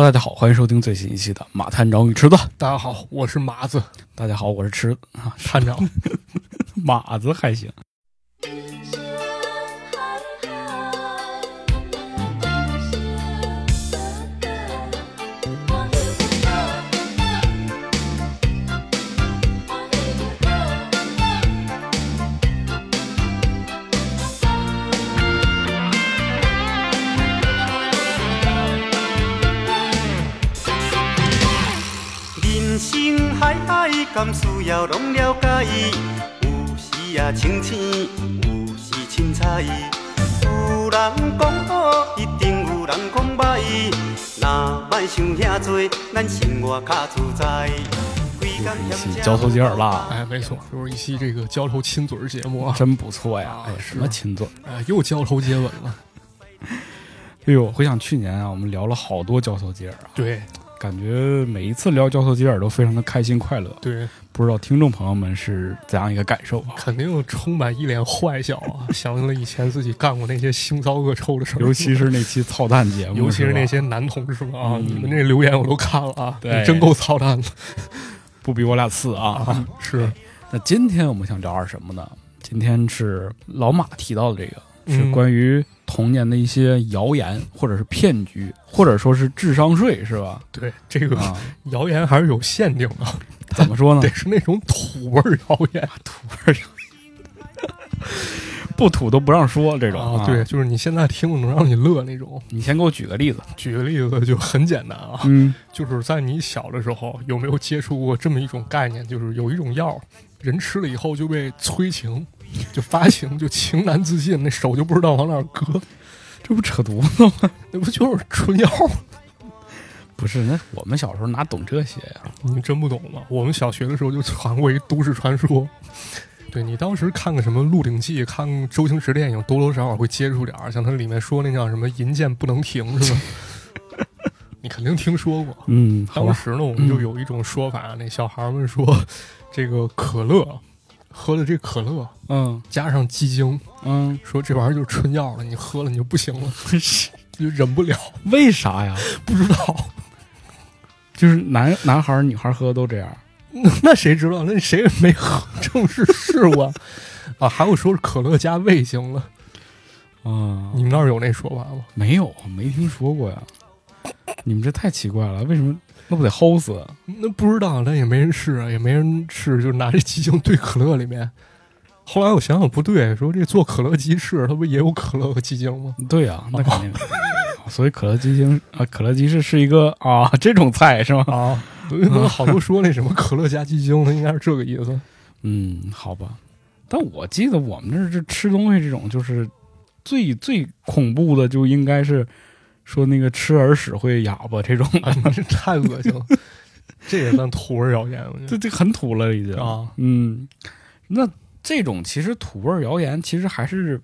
大家好，欢迎收听最新一期的《马探长与池子》。大家好，我是马子大家好，我是池子啊，探长。马子还行。海海，甘需要拢了解？有时啊清醒，有时凊彩。有人讲好，一定有人讲歹。若莫想遐多，咱生活较自在。一期交头接耳啦，哎，没错，又是一期这个交头亲嘴儿节目啊。真不错呀！啊哎，什么亲嘴？哎，又交头接吻了。哎呦，回想去年啊，我们聊了好多交头接耳啊，对感觉每一次聊交头接耳都非常的开心快乐。对，不知道听众朋友们是怎样一个感受啊？肯定充满一脸坏笑啊！想起了以前自己干过那些腥骚恶臭的事儿，尤其是那期操蛋节目，尤其是那些男同志们啊，嗯你们那留言我都看了啊，对你真够操蛋的不比我俩次啊。啊！是那今天我们想聊点什么呢？今天是老马提到的这个，是嗯关于童年的一些谣言，或者是骗局，或者说是智商税，是吧？对这个啊，谣言还是有限定的，怎么说呢得？是那种土味儿谣言不土都不让说这种啊。对，，就是你现在听了能让你乐那种。你先给我举个例子。举个例子就很简单啊，嗯，就是在你小的时候，有没有接触过这么一种概念？就是有一种药，人吃了以后就被催情，就发情，就情难自禁，那手就不知道往哪搁，这不扯犊子吗？那不就是春药吗？不是，那我们小时候哪懂这些呀？你真不懂吗？我们小学的时候就传过一都市传说。对你当时看个什么《鹿鼎记》，看周星驰电影，多多少少会接触点儿，像他里面说那叫什么“银剑不能停”是吧？你肯定听说过。嗯，当时呢，我们就有一种说法，那小孩们说，这个可乐喝了这可乐嗯加上鸡精，嗯，说这玩意儿就是春药了，你喝了你就不行了，就忍不了。为啥呀？不知道，就是男男孩儿女孩儿喝都这样。那谁知道？那谁也没喝正式试过啊？还有说是可乐加味精了，啊，你们那儿有那说法吗？没有，没听说过呀。你们这太奇怪了，为什么？那不得齁死？那不知道，但也没人试啊，也没人试，就拿这鸡精兑可乐里面。后来我想想不对，说这做可乐鸡翅，它不也有可乐和鸡精吗？对啊、那肯定。所以可乐鸡精啊，可乐鸡翅是一个啊这种菜是吗？啊，有好多说那什么可乐加鸡精，它应该是这个意思。嗯，好吧。但我记得我们这儿这吃东西这种，就是最最恐怖的，就应该是说那个吃耳屎会哑巴这种，啊，你这太恶心了，这也算土味谣言，我觉这这很土了已经。啊。嗯，那这种其实土味谣言其实还是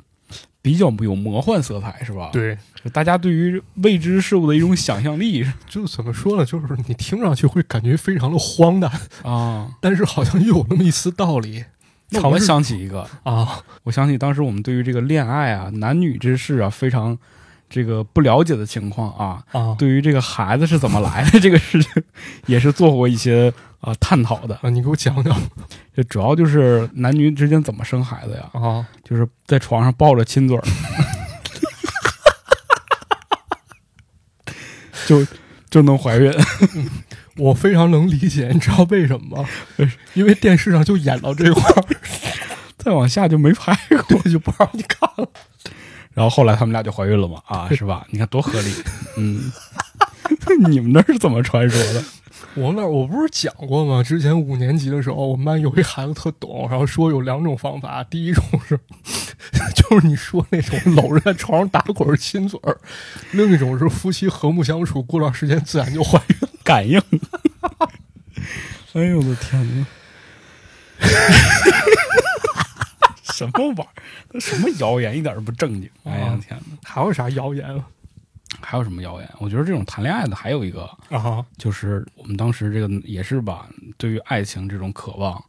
比较有魔幻色彩，是吧？，对，大家对于未知事物的一种想象力就怎么说呢？就是你听上去会感觉非常的荒诞，啊。但是好像又有那么一丝道理那我想起一个，啊。我想起当时我们对于这个恋爱啊、男女之事啊非常这个不了解的情况啊，啊对于这个孩子是怎么来的 这个事情，也是做过一些啊、探讨的。啊！你给我讲讲这主要就是男女之间怎么生孩子呀？啊！就是在床上抱着亲嘴儿，就就能怀孕。我非常能理解，你知道为什么吗？因为电视上就演到这块儿，再往下就没拍过。就不让你看了。然后后来他们俩就怀孕了嘛，啊，是吧？你看多合理。嗯，你们那是怎么传说的？我们那我不是讲过吗？之前五年级的时候，我们班有一孩子特懂，然后说有两种方法，第一种是就是你说那种搂着在床上打滚亲嘴儿，另一种是夫妻和睦相处，过段时间自然就怀孕。感应。哎呦我的天哪！什么玩意儿？那什么谣言，一点都不正经。哎呀天哪！还有啥谣言啊？还有什么谣言？我觉得这种谈恋爱的还有一个，啊就是我们当时这个也是吧，对于爱情这种渴望，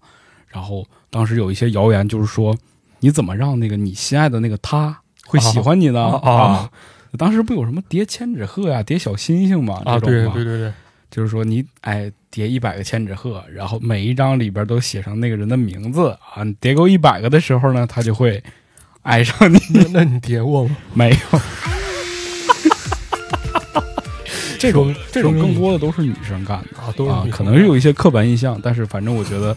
然后当时有一些谣言，就是说你怎么让那个你心爱的那个他会喜欢你呢？啊啊当时不有什么叠千纸鹤呀、叠小星星嘛？啊，对对对对，就是说你哎叠一百个千纸鹤，然后每一张里边都写上那个人的名字啊，你叠够一百个的时候呢，他就会爱上你。那那你叠过吗？没有，这种这种更多的都是女生干的啊，都是啊，可能是有一些刻板印象，但是反正我觉得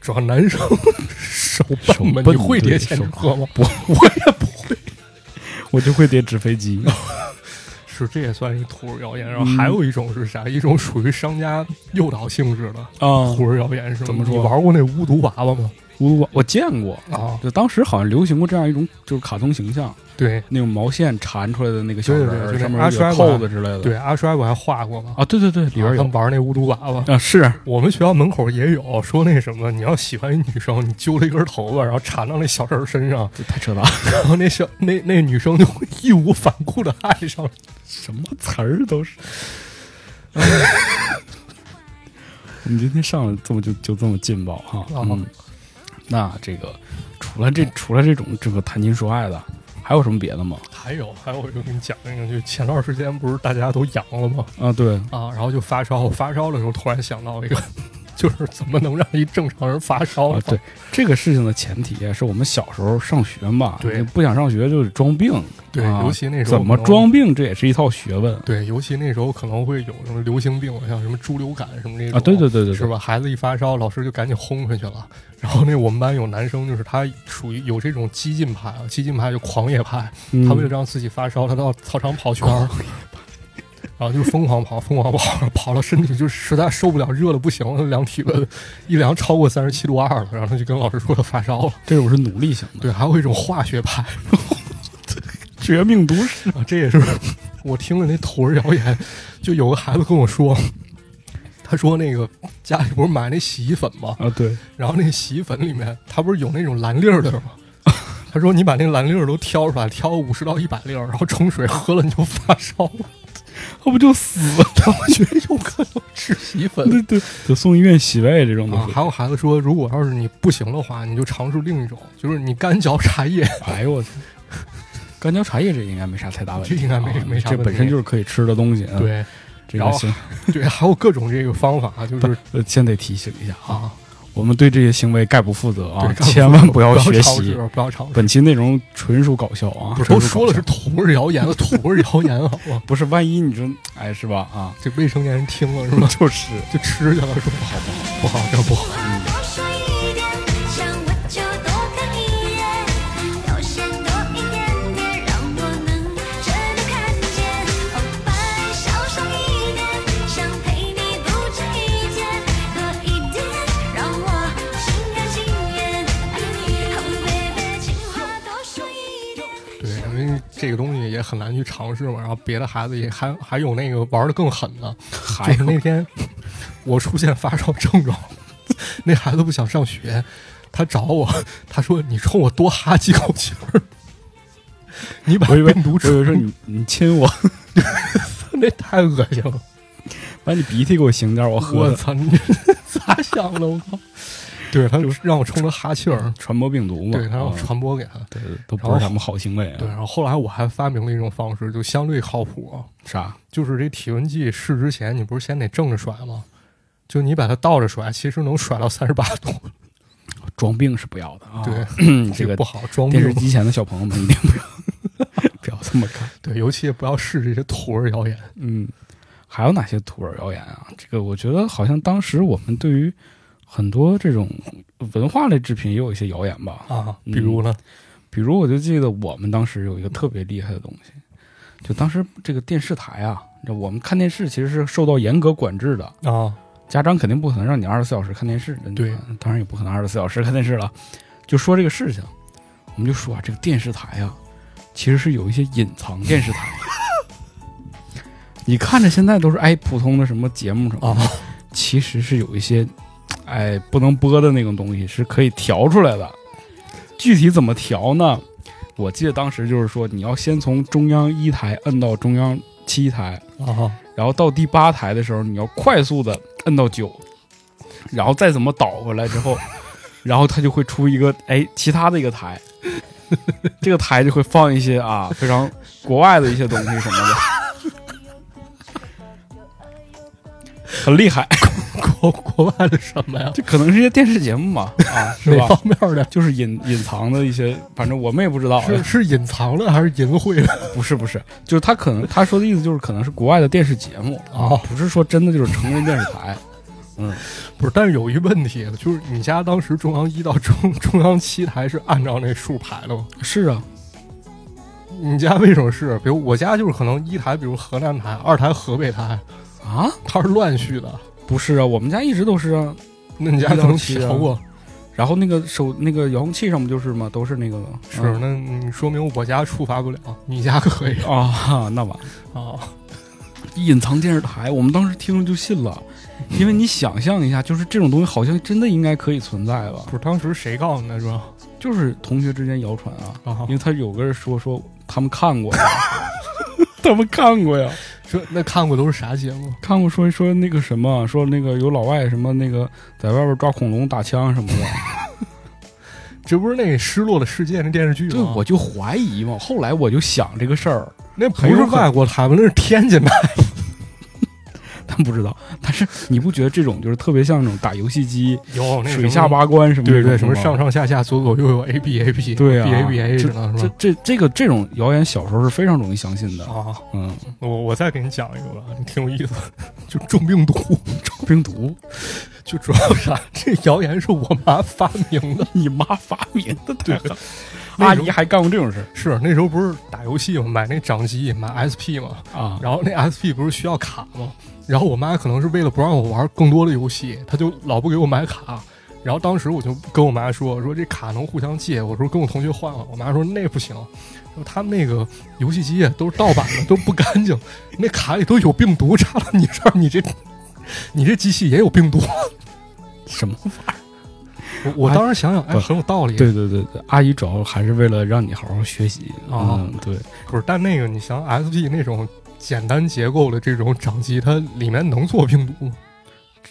主要男生手手笨嘛，笨你会叠千纸鹤吗？不，我也不会，我就会叠纸飞机。是，这也算一土味谣言。然后嗯还有一种是啥？一种属于商家诱导性质的啊土味谣言是吗怎么说你玩过那巫毒娃娃吗？我我见过，啊，就当时好像流行过这样一种就是卡通形象，对。那种毛线缠出来的那个小人儿，对就那上面有阿衰吧。扣子之类的。对，阿衰不还画过吗？啊，对对对，里边他有们玩那巫毒娃娃。啊，是。我们学校门口也有说那什么，你要喜欢一女生，你揪了一根头发，然后缠到那小人儿身上，这太扯淡了，然后那小那那女生就会义无反顾的爱上。什么词儿都是。我们今天上来这么就就这么劲爆哈，啊。嗯，那这个除了这除了这种这个谈情说爱的，还有什么别的吗？还有还有，我就跟你讲那个，就前段时间不是大家都阳了吗？啊，对，啊，然后就发烧，发烧的时候突然想到一个，就是怎么能让一正常人发烧？，啊对，这个事情的前提啊是我们小时候上学嘛，对不想上学就得装病，对啊尤其那时候怎么装病，这也是一套学问对，尤其那时候可能会有什么流行病，像什么猪流感什么那种啊，对对对对对，是吧？孩子一发烧，老师就赶紧轰回去了。然后那我们班有男生，就是他属于有这种激进派啊，激进派就狂野派，嗯他为了让自己发烧，他到操场跑圈儿，然后就疯狂跑，疯狂跑，跑到身体就实在受不了，热的不行了，量体温一量超过三十七度二了，然后他就跟老师说他发烧了。这种是努力型的，对，还有一种化学派，绝命毒师，啊，这也是我听了那土儿谣言，就有个孩子跟我说，他说那个家里不是买那洗衣粉吗？啊，对，然后那洗衣粉里面，它不是有那种蓝粒儿的吗？他说你把那蓝粒儿都挑出来，挑五十到一百粒儿，然后冲水喝了你就发烧了。他不就死了？我觉得有可能吃洗衣粉。对对，就送医院洗胃这种啊，的。还有孩子说，如果要是你不行的话，你就尝试另一种，就是你干嚼茶叶。哎呦我去！干嚼茶叶这应该没啥太大问题，这应该没啥这本身就是可以吃的东西。啊，对然后这个行，对，还有各种这个方法，就是呃，先得提醒一下啊，啊，我们对这些行为概不负责啊，千万不要学习。不要尝试。本期内容纯属搞笑啊，不是都说了是土味谣言了，土味谣言好吗？不是？万一你说哎是吧？啊，这未成年人听了是吧？就是就吃去了，说不好不好，不好，这不好。多这个东西也很难去尝试嘛。然后别的孩子也还还有那个玩的更狠的，还就是那天我出现发烧症状，那孩子不想上学，他找我，他说你冲我多哈几口气儿，你把病毒我说，你你亲我，那太恶心了。把你鼻涕给我擤点，我喝的。我操，你 咋想的？我靠！对他让我冲他哈气儿，传播病毒嘛，对他让我啊传播给他。对，都不是什么好行为啊。对，然后后来我还发明了一种方式，就相对靠谱啊、啥？就是这体温计试之前，你不是先得正着甩吗？就你把它倒着甩，其实能甩到三十八度。装病是不要的啊。对，这个不好装电视病。机前的小朋友们一定不要 不要这么干。对，尤其不要试这些土味谣言。嗯，还有哪些土味谣言啊？这个我觉得好像当时我们对于很多这种文化类制品也有一些谣言吧。啊，嗯比如呢？比如我就记得我们当时有一个特别厉害的东西，就当时这个电视台啊，我们看电视其实是受到严格管制的，啊，家长肯定不可能让你二十四小时看电视，对，当然也不可能二十四小时看电视了。就说这个事情，我们就说啊，这个电视台啊，其实是有一些隐藏电视台。你看着现在都是哎普通的什么节目什么的，啊其实是有一些哎不能播的那种东西是可以调出来的。具体怎么调呢？我记得当时就是说，你要先从中央一台摁到中央七台，啊然后到第八台的时候，你要快速的摁到九，然后再怎么倒回来之后，然后它就会出一个哎其他的一个台，这个台就会放一些啊非常国外的一些东西什么的，很厉害。国国外的什么呀？这可能是一些电视节目嘛，啊，是吧？哪方面的？就是隐隐藏的一些，反正我们也不知道。是是隐藏的还是淫秽的？不是不是，就是他可能他说的意思就是可能是国外的电视节目啊，哦不是说真的就是成人电视台。嗯，不是，但是有一问题，就是你家当时中央一到中中央七台是按照那数排的吗？是啊，你家为什么是？比如我家就是可能一台，比如河南台，二台河北台，啊，它是乱序的。不是啊，我们家一直都是啊。那你家可能一到七啊调过？然后那个手那个遥控器上不就是吗？都是那个是，嗯那你说明我家触发不了，你家可以啊，那完了。啊？隐藏电视台，我们当时听了就信了，因为你想象一下，就是这种东西好像真的应该可以存在吧？不是，当时谁告诉你的是吧？就是同学之间谣传啊，啊因，为他有个人说说他们看过呀，他们看过呀，说那看过都是啥节目？看过说说那个什么，说那个有老外什么那个在外边抓恐龙打枪什么的，这不是那《失落的世界》那电视剧吗？对，我就怀疑嘛。后来我就想这个事儿，那不是外国他们？那是天津台。但不知道。但是你不觉得这种就是特别像那种打游戏机水下八关什么对对，什么上上下下左左右右 A B A B 对啊 B A B A 这？这这这个这种谣言小时候是非常容易相信的。啊，嗯，我我再给你讲一个吧，你挺有意思，就中病毒，中病毒，就主要啥？这谣言是我妈发明的，你妈发明的，对，那时候阿姨还干过这种事是那时候不是打游戏嘛，买那掌机买 S P 嘛，啊？然后那 S P 不是需要卡吗？然后我妈可能是为了不让我玩更多的游戏，她就老不给我买卡。然后当时我就跟我妈说：“说这卡能互相借。”我说跟我同学换了。我妈说那不行，说他们那个游戏机都是盗版的，都不干净，那卡里都有病毒。插到你这儿，你这 你这机器也有病毒。什么玩意儿？我我当时想想，哎，很有道理。对对对对，阿姨主要还是为了让你好好学习啊嗯，对，不是，但那个你想 S P 那种简单结构的这种掌机，它里面能做病毒吗？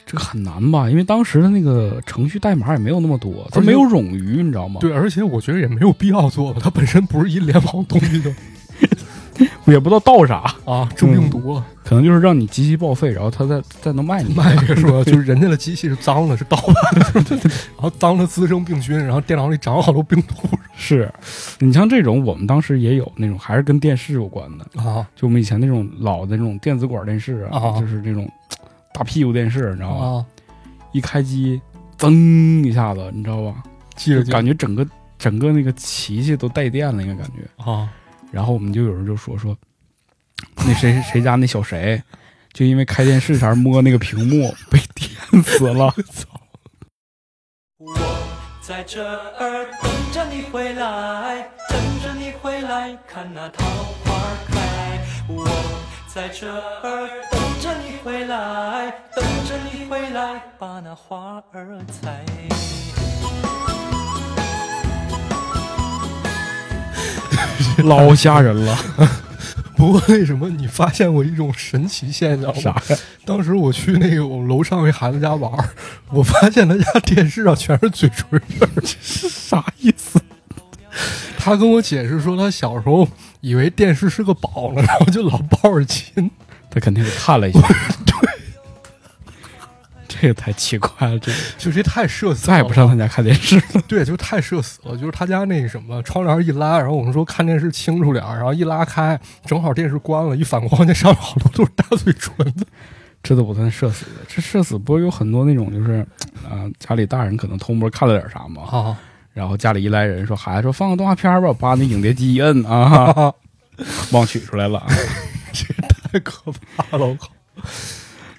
这个很难吧？因为当时的那个程序代码也没有那么多，它没有冗余，你知道吗？，对，而且我觉得也没有必要做吧，它本身不是一联网东西的也不知道盗啥，啊，中病毒了。可能就是让你机器报废，然后他再再能卖你。卖这个是吧？就是人家的机器是脏了，是盗版的，然后脏了滋生病菌，然后电脑里长好多病毒是，你像这种，我们当时也有那种，还是跟电视有关的，啊就我们以前那种老的那种电子管电视啊，啊就是那种大屁股电视，你知道吧？啊！一开机，噌一下子，你知道吧？记着感觉整个整个那个器器都带电了，应该感觉。啊然后我们就有人就说说，那谁谁家那小谁，就因为开电视前摸那个屏幕被电死了。我在这儿等着你回来，等着你回来看那桃花开。我在这儿等着你回来，等着你回来把那花儿采。老吓人了，不过为什么你发现过一种神奇现象吗？啥呀？当时我去那个我们楼上一孩子家玩儿，我发现他家电视上全是嘴唇印儿。啥意思？他跟我解释说，他小时候以为电视是个宝呢，然后就老抱着亲。他肯定是看了一下。对，这个太奇怪了，这个就这太社死了，再也不上他家看电视了。对，就太社死了。就是他家那个什么，窗帘一拉，然后我们说看电视清楚点儿，然后一拉开，正好电视关了，一反光，那上面好多都是大嘴唇子。这都不算社死的，这社死不是有很多那种就是，啊、家里大人可能偷摸看了点啥嘛，啊然后家里一来人说孩子说放个动画片儿吧，把那影碟机一摁啊，啊！忘取出来了。这太可怕了！我靠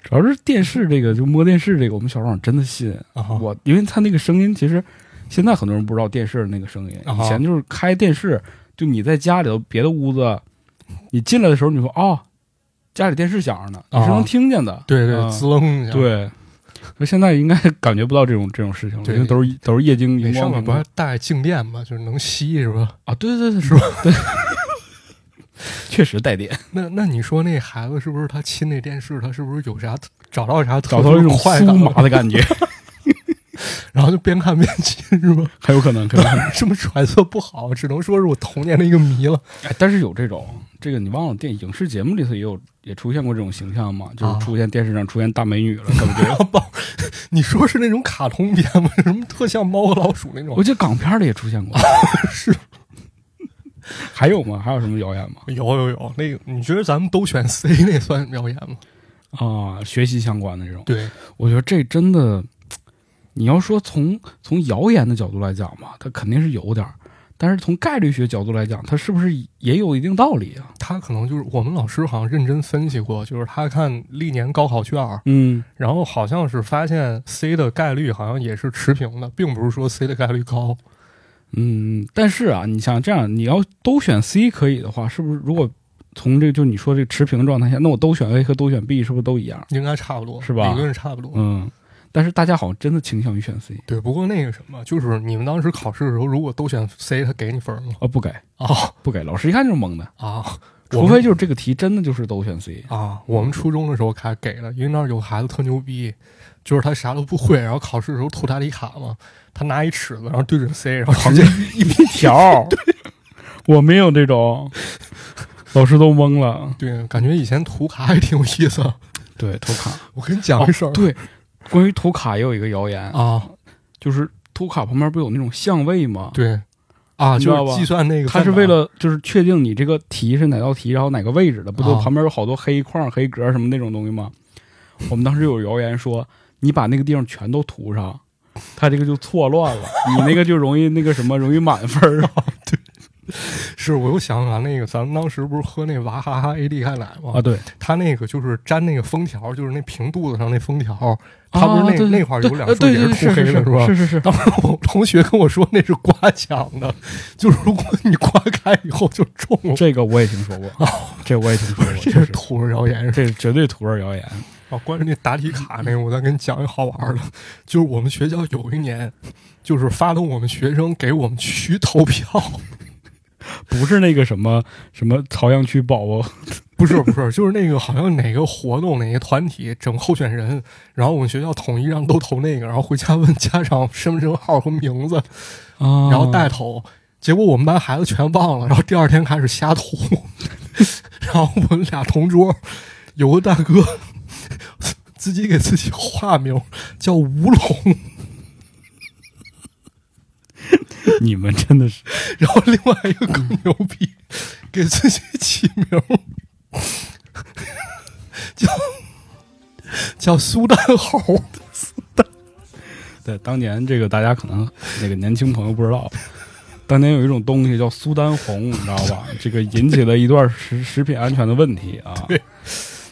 主要是电视这个，就摸电视这个，我们小时候真的信。啊！我因为他那个声音，其实现在很多人不知道电视那个声音，啊以前就是开电视，就你在家里头别的屋子，你进来的时候，你说哦，家里电视响着呢，你是能听见的。对对，啊滋楞一下。，对。那现在应该感觉不到这种这种事情了，因为都是都是液晶那荧光面不是带静电吗？就是能吸是吧？啊，对对对，是吧？对，确实带电，那那你说那孩子是不是他亲那电视，他是不是有啥找到啥找到一种酥快感？麻的感觉。然后就边看边亲是吧？很有可能，可能。这么揣测不好，只能说是我童年的一个谜了。哎，但是有这种，这个你忘了电影视节目里头也有也出现过这种形象嘛？就是啊出现电视上出现大美女了，对不对？不，你说是那种卡通片吗？什么特像猫和老鼠那种我？记得港片里也出现过。是 还有吗？还有什么谣言吗？有有有，那个你觉得咱们都选 C 那算谣言吗？啊，学习相关的这种，对，我觉得这真的，你要说从从谣言的角度来讲吧，它肯定是有点儿，但是从概率学角度来讲，它是不是也有一定道理啊？他可能就是我们老师好像认真分析过，就是他看历年高考卷儿，嗯，然后好像是发现 C 的概率好像也是持平的，并不是说 C 的概率高。嗯，但是啊，你像这样，你要都选 C 可以的话，是不是？如果从这个就你说这个持平状态下，那我都选 A 和都选 B 是不是都一样？应该差不多，是吧理论差不多。嗯，但是大家好像真的倾向于选 C 对，不过那个什么，就是你们当时考试的时候，如果都选 C，他给你分吗？啊，不给啊不给，老师一看就是蒙的，啊，除非就是这个题真的就是都选 C 啊，我们初中的时候开给了，因为那儿有孩子特牛逼，就是他啥都不会，然后考试的时候涂答题卡嘛，他拿一尺子，然后对准 C，然后直接一一条，我没有这种，老师都懵了。对，感觉以前涂卡还挺有意思。对，涂卡。我跟你讲个事儿、哦对，关于涂卡也有一个谣言，啊，就是涂卡旁边不有那种相位吗？对。啊，你知道吧？就是计算那个它是为了就是确定你这个题是哪道题，然后哪个位置的，不都啊。旁边有好多黑框、黑格什么那种东西吗？我们当时有谣言说，你把那个地方全都涂上，它这个就错乱了，你那个就容易那个什么，容易满分儿。是我又想起来那个，咱们当时不是喝那娃哈哈 AD 钙奶吗？啊，对，他那个就是粘那个封条，就是那瓶肚子上那封条，他不是那、啊那块有两呃对也涂黑的是吧？是是是，当时我同学跟我说那是刮奖的，就是如果你刮开以后就中了。这个我也听说过，这我也听说过，这是是土味谣言这是绝对土味谣言。啊！关于那答题卡那个，我再跟你讲一个好玩的，就是我们学校有一年，就是发动我们学生给我们区投票，不是那个什么什么朝阳区宝宝，不是不是，就是那个好像哪个活动哪个团体整候选人，然后我们学校统一让都投那个，然后回家问家长身份证号和名字，啊然后带头。结果我们班孩子全忘了，然后第二天开始瞎投，然后我们俩同桌有个大哥自己给自己化名叫吴龙，你们真的是然后另外一个更牛逼，给自己起名叫叫苏丹猴，对，当年这个大家可能那个年轻朋友不知道，当年有一种东西叫苏丹红，你知道吧？这个引起了一段食食品安全的问题啊。对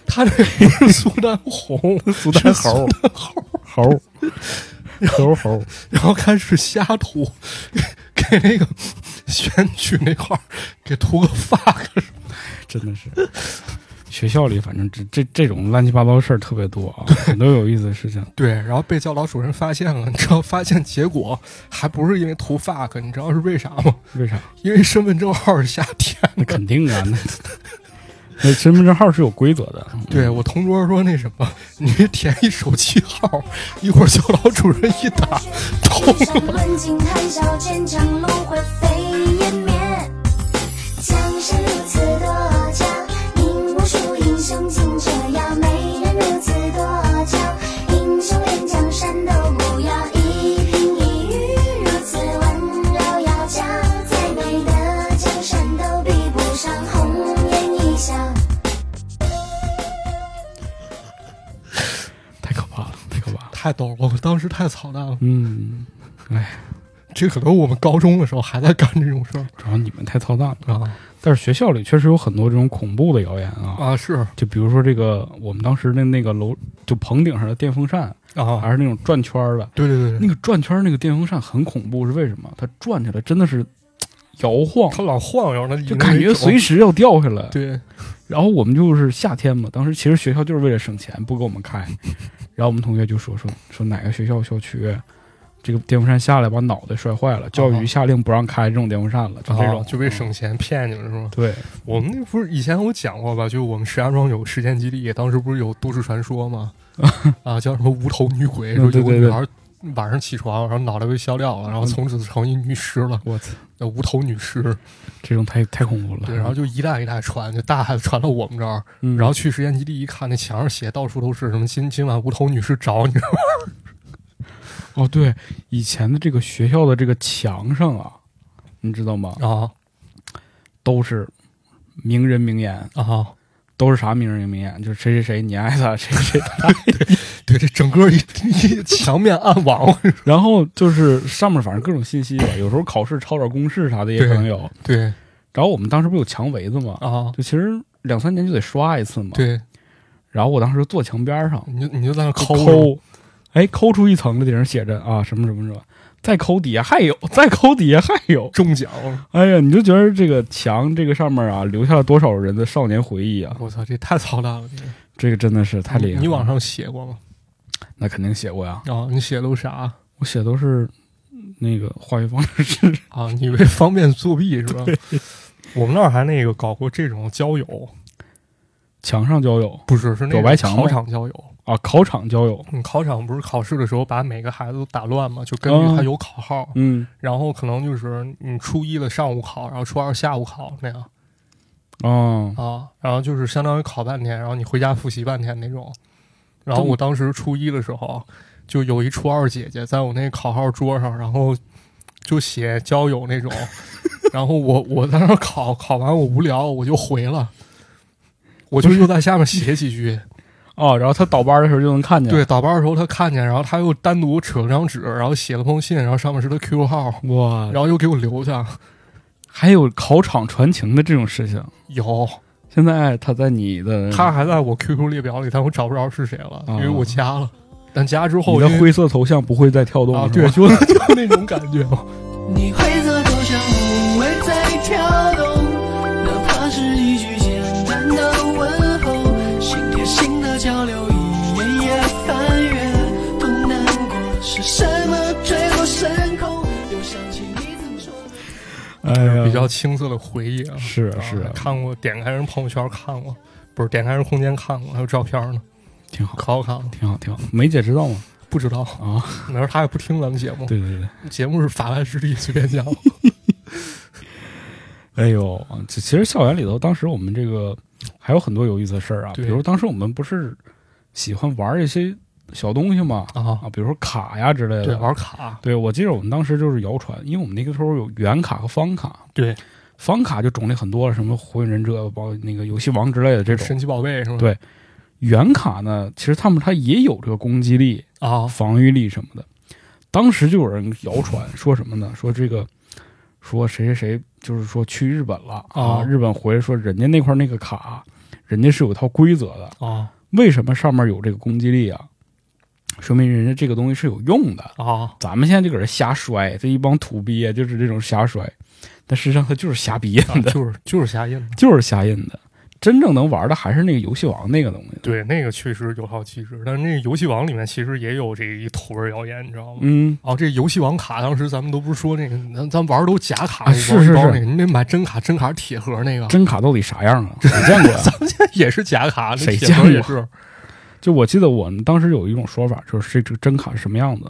他这不是苏丹红，苏丹猴，猴，猴猴猴，然后开始瞎涂，给给那个选举那块儿给涂个 fuck 真的是。学校里反正这这这种乱七八糟的事儿特别多啊，很多有意思的事情。对，然后被教导主任发现了，你知道发现结果还不是因为涂 fuck，你知道是为啥吗？为啥？因为身份证号是瞎填那的。肯定啊，那那身份证号是有规则的。对我同桌说那什么，你填一手机号，一会儿教导主任一打通山太逗了，我当时太操蛋了。嗯，哎，这可能我们高中的时候还在干这种事儿。主要你们太操蛋了。啊。但是学校里确实有很多这种恐怖的谣言啊，啊是。就比如说这个我们当时的那个楼，就棚顶上的电风扇，啊，还是那种转圈儿的，对对对对，那个转圈儿那个电风扇很恐怖，是为什么？它转起来真的是摇晃，它老晃悠的，就感觉随时要掉下来。对。然后我们就是夏天嘛，当时其实学校就是为了省钱不给我们开，然后我们同学就说说说哪个学校校区这个电风扇下来把脑袋摔坏了，教育局下令不让开这种电风扇了，就这种啊就为省钱骗你们是吗？对我们那不是以前我讲过吧？就我们石家庄有时间基地，当时不是有都市传说吗？啊，叫什么无头女鬼，说有个女孩晚上起床，然后脑袋被削掉了，然后从此成一女尸了，我操，那无头女尸。这种太太恐怖了。对，然后就一代一代传，就大孩子传到我们这儿，嗯然后去实验基地一看，那墙上写到处都是什么今今晚无头女尸找你，哦，对，以前的这个学校的这个墙上啊，你知道吗？啊都是名人名言，啊！都是啥名人名言？就是谁谁谁你爱他，谁谁谁他。对，这整个一一墙面暗网，然后就是上面反正各种信息吧，有时候考试抄点公式啥的也可能有。对然后我们当时不有墙围子嘛，啊，就其实两三年就得刷一次嘛。。对，然后我当时坐墙边上你就你就在那抠抠抠，哎，抠出一层的顶上写着啊什么什么什么，再抠底下还有，再抠底下还有。中奖，哎呀，你就觉得这个墙这个上面啊，留下了多少人的少年回忆啊！我操，这太操蛋了！这个真的是太厉害了。你网上写过吗？那肯定写过呀，啊，你写的都啥我写都是那个化学方程式。啊？你为方便作弊是吧？我们那儿还那个搞过这种交友，墙上交友不是是那个白墙吗考场交友。啊，考场交友，你考场不是考试的时候把每个孩子都打乱吗？就根据他有考号，嗯然后可能就是你初一的上午考，然后初二下午考那样哦，啊，然后就是相当于考半天，然后你回家复习半天那种。然后我当时初一的时候，就有一初二姐姐在我那考号桌上，然后就写交友那种，然后我我在那儿考，考完我无聊我就回了，我就又在下面写几句。哦，然后他倒班的时候就能看见。对，，倒班的时候他看见，然后他又单独扯了张纸，然后写了封信，然后上面是他 QQ 号，哇，然后又给我留下。还有考场传情的这种事情。有，现在他在你的他还在我 QQ 列表里，但我找不着是谁了，因为我加了。但加之后你的灰色头像不会再跳动啊，了，对，就 就那种感觉。你灰色头像不会再跳动，哎呀，比较青涩的回忆啊。是啊是看过，点开人朋友圈看过，不是点开人空间看过，还有照片呢，挺好，可好看了。挺好，挺好。梅姐知道吗？不知道，啊，那时候她也不听咱们节目，对对对。节目是法外之地，随便讲。哎呦，其其实校园里头，当时我们这个还有很多有意思的事儿啊，比如当时我们不是喜欢玩一些小东西嘛，啊啊，比如说卡呀之类的。对，玩卡，对，我记得我们当时就是谣传，因为我们那个时候有原卡和方卡，对，方卡就种类很多了，什么火影忍者、包括那个游戏王之类的这种。神奇宝贝是吗？对原卡呢，其实他们它也有这个攻击力、啊，防御力什么的。当时就有人谣传 说什么呢？说这个，说谁谁谁就是说去日本了啊，啊日本回来说人家那块那个卡，人家是有套规则的，啊为什么上面有这个攻击力啊？说明人家这个东西是有用的。啊，咱们现在就搁这瞎摔，这一帮土鳖就是这种瞎摔，但实际上它就是瞎逼印的，就是就是瞎印的。就是瞎印的。真正能玩的还是那个游戏王那个东西。对，那个确实有套机制，但是那个游戏王里面其实也有这一土味谣言，你知道吗？嗯，哦，这游戏王卡当时咱们都不是说那个，咱咱玩都假卡，啊是是是你得买真卡，真卡铁盒那个，真卡到底啥样啊？谁见过咱们现在、也是假卡，谁见过也是就我记得我们当时有一种说法，就是这个真卡是什么样子？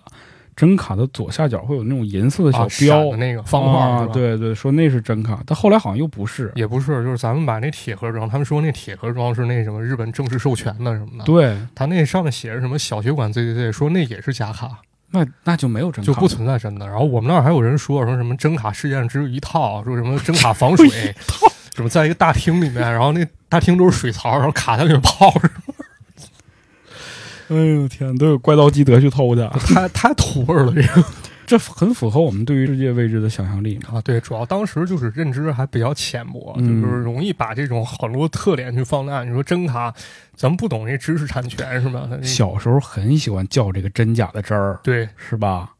真卡的左下角会有那种银色的小啊标，那个方块啊对对，说那是真卡，但后来好像又不是。也不是，就是咱们买那铁盒装，他们说那铁盒装是那什么日本正式授权的什么的，，对，他那上面写着什么小血管 ZZZ，说那也是假卡，那那就没有真卡，就不存在真的。然后我们那儿还有人说说什么真卡世界上只有一套，说什么真卡防水，什么在一个大厅里面，然后那大厅都是水槽，然后卡在里面泡着，哎呦天，都有怪盗基德去偷的，太太土味儿了这个。这很符合我们对于世界未知的想象力。啊，对，主要当时就是认知还比较浅薄，嗯就是容易把这种很多特点去放大。你说真卡，咱们不懂这知识产权是吧？小时候很喜欢较这个真假的真儿，对是吧？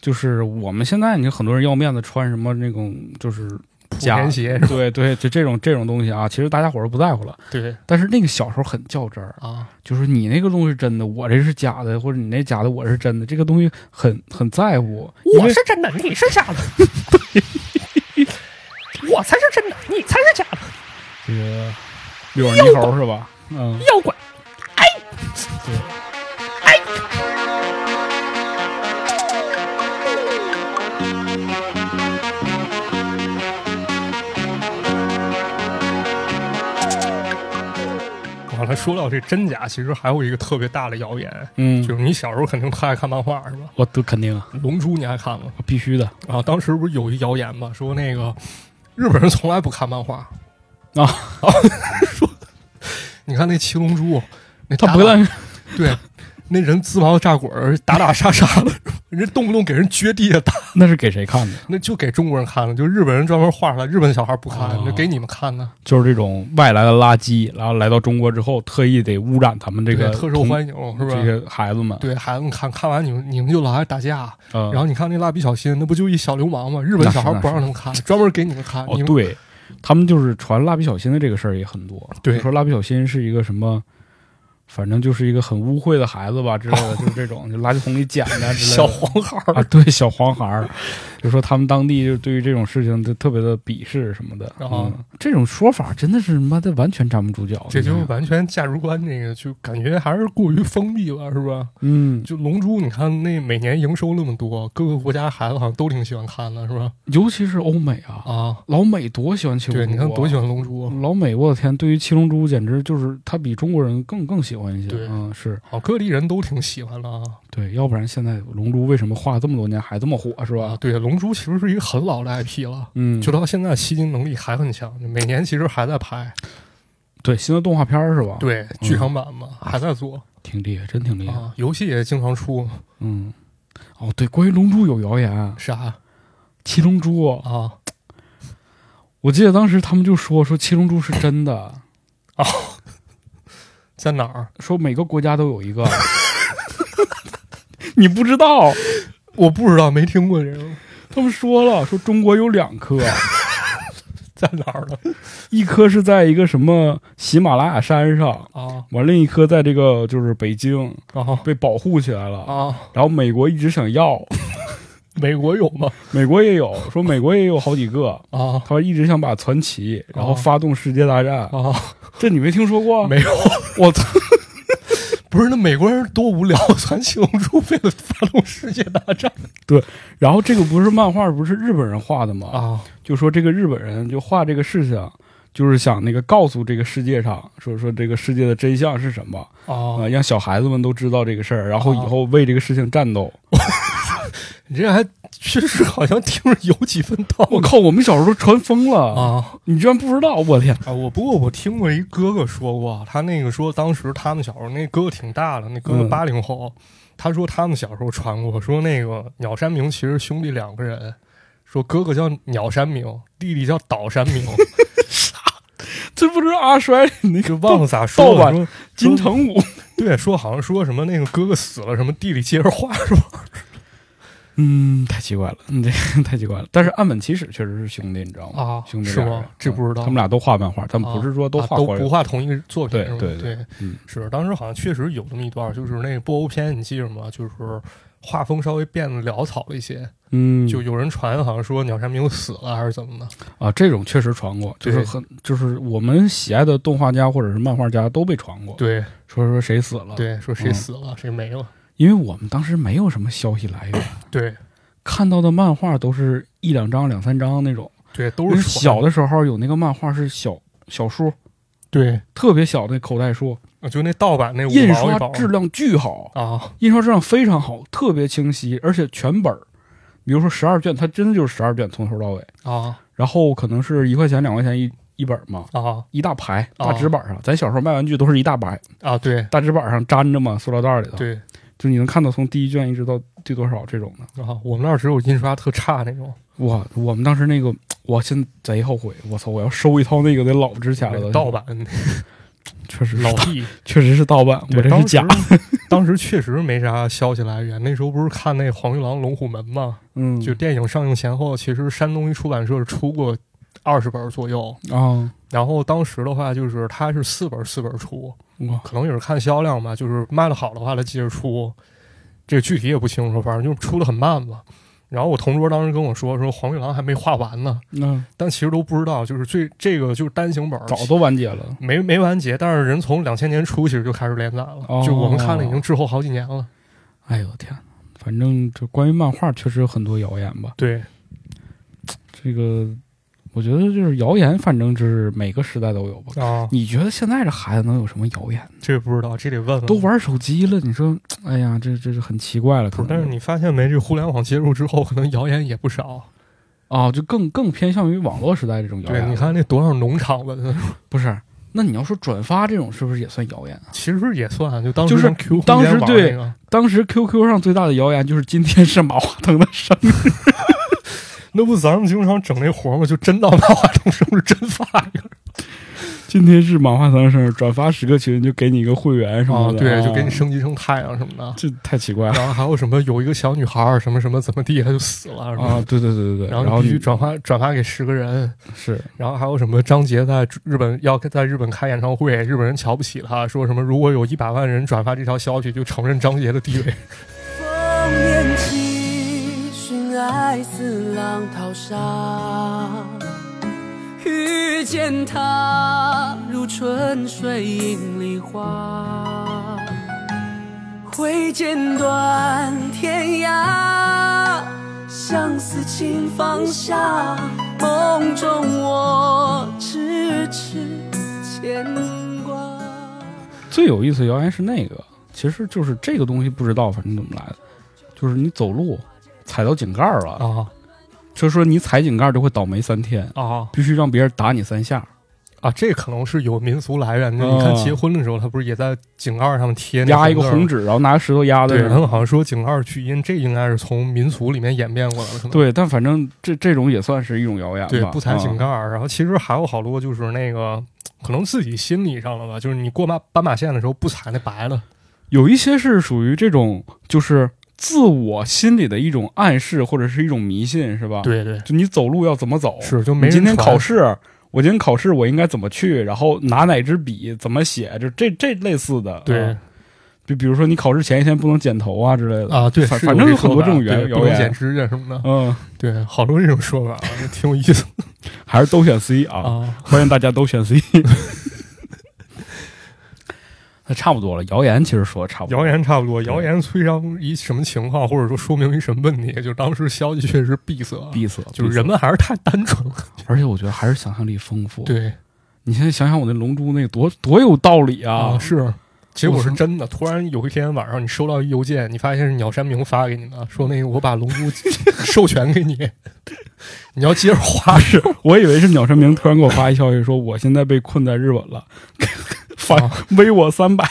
就是我们现在，你看很多人要面子穿什么那种就是莆假田鞋？对对，就这种这种东西啊，其实大家伙儿都不在乎了。对但是那个小时候很较真儿，啊，就是你那个东西是真的，我这是假的，或者你那假的，我是真的，这个东西很很在乎。我是真的，你是假的，我才是真的，你才是假的，这个六耳猕猴是吧？嗯，妖怪。说到这真假，其实还有一个特别大的谣言，嗯，就是你小时候肯定特爱看漫画是吧？我都肯定啊，《龙珠》你爱看吗？必须的。啊当时不是有一谣言吗，说那个日本人从来不看漫画。啊。说你看那《七龙珠》，那他不但对，那人自毛炸滚儿，打打杀杀的，人家动不动给人撅地下打，那是给谁看的？那就给中国人看的，就日本人专门画出来，日本小孩不看，哦那给你们看呢，就是这种外来的垃圾，然后来到中国之后，特意得污染他们这个特受欢迎是吧？这些孩子们。对孩子们看看完你们你们就老爱打架，嗯，然后你看那蜡笔小新，那不就一小流氓吗？日本小孩不让他们看，专门给你们看。对，他们就是传蜡笔小新的这个事儿也很多。对说蜡笔小新是一个什么，反正就是一个很污秽的孩子吧之类的，就是这种，就垃圾桶里捡的之类的。小黄孩儿啊，对，小黄孩儿，就说他们当地就对于这种事情就特别的鄙视什么的。哦嗯，这种说法真的是妈的完全站不住脚。这就你看完全价值观，这个就感觉还是过于封闭了，是吧？嗯，就《龙珠》，你看那每年营收那么多，各个国家孩子好像都挺喜欢看的，是吧？尤其是欧美啊，啊，老美多喜欢七龙珠、对，啊，你看多喜欢《龙珠》，老美，我的天，对于七龙珠简直就是他比中国人更更喜欢一些。对嗯，是好，各地人都挺喜欢的啊。对，要不然现在龙珠为什么画了这么多年还这么火，是吧？啊，对，《龙珠》其实是一个很老的 IP 了，嗯，就到现在吸金能力还很强，每年其实还在拍，对新的动画片是吧？，对，剧场版嘛、还在做挺厉害，真挺厉害。啊，游戏也经常出，嗯，哦，对，关于龙珠有谣言，啥七龙珠，啊？我记得当时他们就说说七龙珠是真的，在哪儿？说每个国家都有一个。你不知道？我不知道，没听过这个，他们说了，说中国有两颗，在哪儿呢？一颗是在一个什么喜马拉雅山上，啊完另一颗在这个就是北京啊被保护起来了。啊！然后美国一直想要，美国有吗？美国也有，说美国也有好几个，啊他说一直想把它传奇，然后哦发动世界大战。啊，这你没听说过？没有。我操！不是，那美国人多无聊，传奇龙珠为了发动世界大战对然后这个不是漫画，不是日本人画的吗？啊就说这个日本人就画这个事情，就是想那个告诉这个世界上，说说这个世界的真相是什么啊、啊！让小孩子们都知道这个事儿，然后以后为这个事情战斗。你这还确实好像听着有几分道理。我靠，我们小时候都传疯了，啊你居然不知道？我天！啊！我不过我听过一哥哥说过，他那个说当时他们小时候那哥哥挺大的，那哥哥嗯八零后，他说他们小时候传过，说那个鸟山明其实兄弟两个人，说哥哥叫鸟山明，弟弟叫岛山明，这不是阿衰里那个 忘了咋说了。盗版说金城武？对，说好像说什么那个哥哥死了，什么弟弟接着画是吧？嗯，太奇怪了，嗯，这个 太奇怪了。但是岸本齐史确实是兄弟，你知道吗？啊兄弟是吗这不知道嗯他们俩都画漫画，但不是说都画都不画同一个作品，对对对对嗯是当时好像确实有这么一段，就是那个布欧篇，你记着吗？就是画风稍微变得潦草了一些，嗯，就有人传好像说鸟山明死了还是怎么的啊，这种确实传过，就是很就是我们喜爱的动画家或者是漫画家都被传过，对说说谁死了，，对，说谁嗯死了、谁没了，因为我们当时没有什么消息来源，对。看到的漫画都是一两张、两三张那种，对，都是小的时候有那个漫画是小小书，对，特别小的口袋书，就那盗版那五印刷质量巨好，啊。印刷质量非常好，特别清晰，而且全本儿。比如说十二卷，它真的就是十二卷，从头到尾。啊。然后可能是一块钱、两块钱一一本嘛，啊。一大排哦大纸板上。咱小时候卖玩具都是一大排啊！对。大纸板上粘着嘛，塑料袋里头。，对就你能看到从第一卷一直到第多少这种的。啊，我们那儿只有印刷特差那种哇，我们当时那个，我现在贼后悔，我操，我要收一套那个得老值钱了的盗，版 确实是老弟。确实是盗版，我这是假。当时 当时确实没啥消息来源，那时候不是看那《黄玉郎龙虎门》吗？嗯，就电影上映前后，其实山东一出版社出过二十本左右。啊，然后当时的话，就是它是四本四本出，哇，可能也是看销量吧，就是卖的好的话，它接着出。这个具体也不清楚，反正就是出的很慢吧。然后我同桌当时跟我说，说黄玉郎还没画完呢，嗯但其实都不知道，就是最这个就是单行本，早都完结了。没没完结，但是人从两千年初其实就开始连载了，哦就我们看了已经滞后好几年了。哎呦天，反正这关于漫画确实有很多谣言吧。对，这个，我我觉得就是谣言，反正就是每个时代都有吧。啊，你觉得现在这孩子能有什么谣言？这不知道，这得问问。都玩手机了，你说，哎呀，这这是很奇怪了。但是你发现没？这互联网接入之后，可能谣言也不少。啊，就更更偏向于网络时代这种谣言对，你看那多少农场文，不是？那你要说转发这种，是不是也算谣言啊？其实也算。就当时就是当时对，当时 QQ 上最大的谣言就是今天是马化腾的生日，那不咱们经常整那活吗？就真当马化腾生日真发一个今天是马化腾生日，转发十个群就给你一个会员什么啊，的，对，就给你啊升级成太阳什么的。这太奇怪了然后还有什么有一个小女孩什么什么怎么地，她就死了，是吧啊！对对对对对，然然后你必须转发转发给十个人，是然后还有什么张杰在日本要在日本开演唱会，日本人瞧不起他，说什么如果有一百万人转发这条消息，就承认张杰的地位。爱似浪淘沙。遇见他，如春水映梨花。挥剑断天涯，相思情放下。梦中我痴痴牵挂。最有意思的谣言是那个，其实就是这个东西不知道，反正怎么来的，就是你走路踩到井盖儿了，啊就说你踩井盖儿就会倒霉三天，啊必须让别人打你三下，啊！这可能是有民俗来源的。啊你看结婚的时候，他不是也在井盖上面贴压一个红纸，然后拿石头压的对，他们好像说井盖去阴，这应该是从民俗里面演变过来的。对，但反正这这种也算是一种谣言吧。对，不踩井盖啊儿。然后其实还有好多就是那个，可能自己心理上了吧，就是你过马斑马线的时候不踩那白的。有一些是属于这种，就是自我心里的一种暗示或者是一种迷信，是吧？，对对，就你走路要怎么走，是就没人今天考试，我今天考试我应该怎么去，然后拿哪支笔怎么写，就这这类似的。对啊就比如说你考试前一天不能剪头啊之类的。啊，对，反反正有很多这种原谣对不能剪。指甲什么的。嗯，对，好多这种说法，挺有意思还是都选 C 啊，啊。欢迎大家都选 C。那差不多了，谣言其实说的差不多。谣言差不多，谣言催生一什么情况，或者说说明一什么问题，就当时消息确实闭塞，闭塞，就是人们还是太单纯了。而且我觉得还是想象力丰富。，对你现在想想我那龙珠那个多多有道理啊！啊，是。结果是真的，突然有一天晚上，你收到一邮件，你发现是鸟山明发给你的，说那个我把龙珠 授权给你，你要接着画是我以为是鸟山明突然给我发一消息说我现在被困在日本了，返啊 微我三百，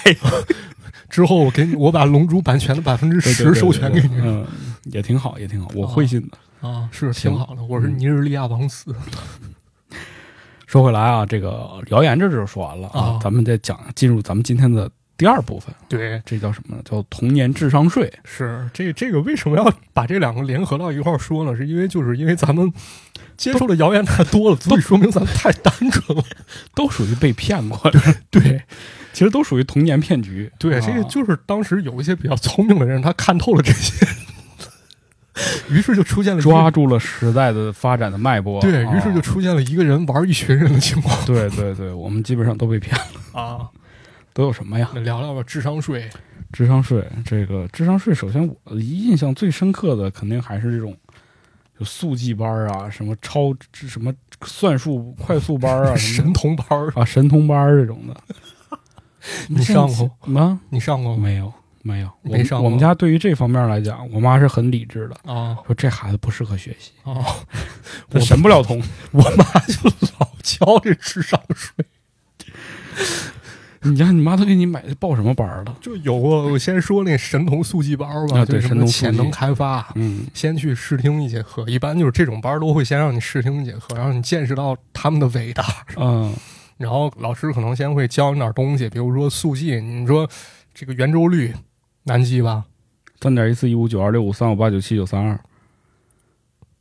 之后我给你，我把龙珠版权的百分之十授权给你嗯，也挺好，也挺好，我会信的。啊，是挺好的。我是尼日利亚王子说回来啊，这个谣言这就是说完了啊咱们再讲进入咱们今天的第二部分，对，这叫什么呢？叫童年智商税。是这这个为什么要把这两个联合到一块儿说呢？是因为就是因为咱们接受的谣言太多了，足以说明咱们太单纯了。都属于被骗过的，对 其实都属于童年骗局。对，啊这个就是当时有一些比较聪明的人，他看透了这些，于是就出现了抓住了时代的发展的脉搏，啊对于是就出现了一个人玩一群人的情况对对对，我们基本上都被骗了。啊。都有什么呀？聊聊吧，智商税智商税，这个智商税，首先我印象最深刻的肯定还是这种，就速记班啊，什么超什么算术快速班啊，神童班，啊神童班这种的。你上过吗？你上过？没有，没有，我没上过我们家对于这方面来讲，我妈是很理智的，啊说这孩子不适合学习，啊！他神不了童。我妈就老交这智商税。你家你妈都给你买报什么班了？就有啊，我先说那神童速记班儿吧，啊对就什么潜能开发，嗯，先去试听一节课，一般就是这种班儿都会先让你试听一节课，让你见识到他们的伟大。嗯，然后老师可能先会教你点东西，比如说速记，你说这个圆周率难记吧？三点一四一五九二六五三五八九七九三二，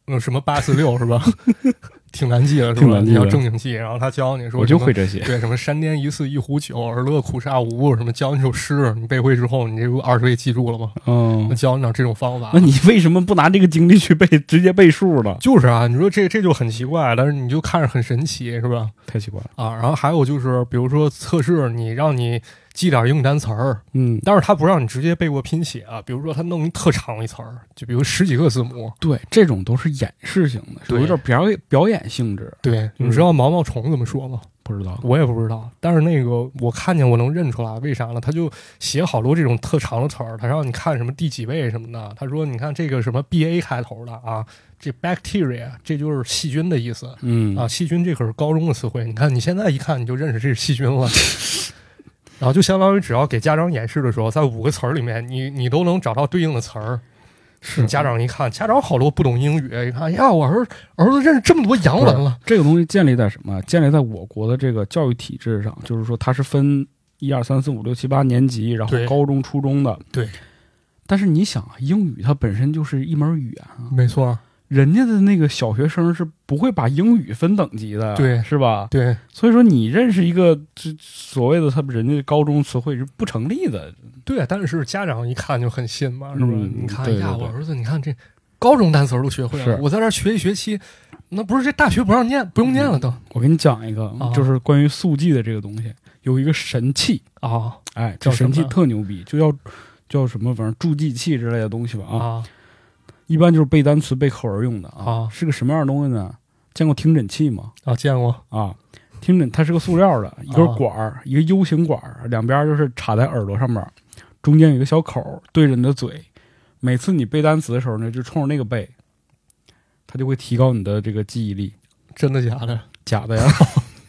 那什么八四六是吧？挺难记的，是吧？你要正经记。然后他教你说，我就会。这些。对，什么山巅一寺一壶酒，尔乐苦沙无，什么教你首诗，你背会之后，你这不二十位记住了吗？嗯那，教你点这种方法那。你为什么不拿这个精力去背，直接背数呢？就是啊，你说这这就很奇怪，但是你就看着很神奇，是吧？太奇怪了。啊，然后还有就是，比如说测试，你让你记点英语单词儿，嗯，但是他不让你直接背过拼写啊，比如说他弄一特长一词儿，就比如十几个字母。对，这种都是演示型的，对有点表演表演性质。对，你知道毛毛虫怎么说吗？不知道，我也不知道，但是那个我看见我能认出来，为啥呢？他就写好多这种特长的词儿，他让你看什么第几位什么的。他说你看这个什么 B A 开头的啊，这 bacteria 这就是细菌的意思嗯啊，细菌这可是高中的词汇。你看你现在一看你就认识这是细菌了。然后就相当于只要给家长演示的时候，在五个词儿里面，你你都能找到对应的词儿。是家长一看，家长好多不懂英语，一看呀，我儿儿子认识这么多洋文了。这个东西建立在什么？建立在我国的这个教育体制上，就是说它是分一二三四五六七八年级，然后高中、初中的。对。但是你想啊，英语它本身就是一门语言啊，没错，人家的那个小学生是不会把英语分等级的，对是吧？对。所以说你认识一个这所谓的他们人家高中词汇是不成立的。对，但是家长一看就很信嘛，是吧？嗯你看呀，对对对。我儿子，你看这高中单词儿都学会了，我在这儿学一学期，那不是这大学不让念，不用念了都、我给你讲一个，啊。就是关于速记的这个东西，有一个神器，啊。哎，这神器特牛逼，就叫叫什么，反正助记器之类的东西吧啊。啊一般就是背单词、背课文用的啊。啊是个什么样的东西呢？见过听诊器吗？啊！见过啊，听诊它是个塑料的，一根啊管儿，一个 U 型管儿，两边就是插在耳朵上面，中间有一个小口儿对着你的嘴。每次你背单词的时候呢，就冲着那个背，它就会提高你的这个记忆力。真的假的？假的呀！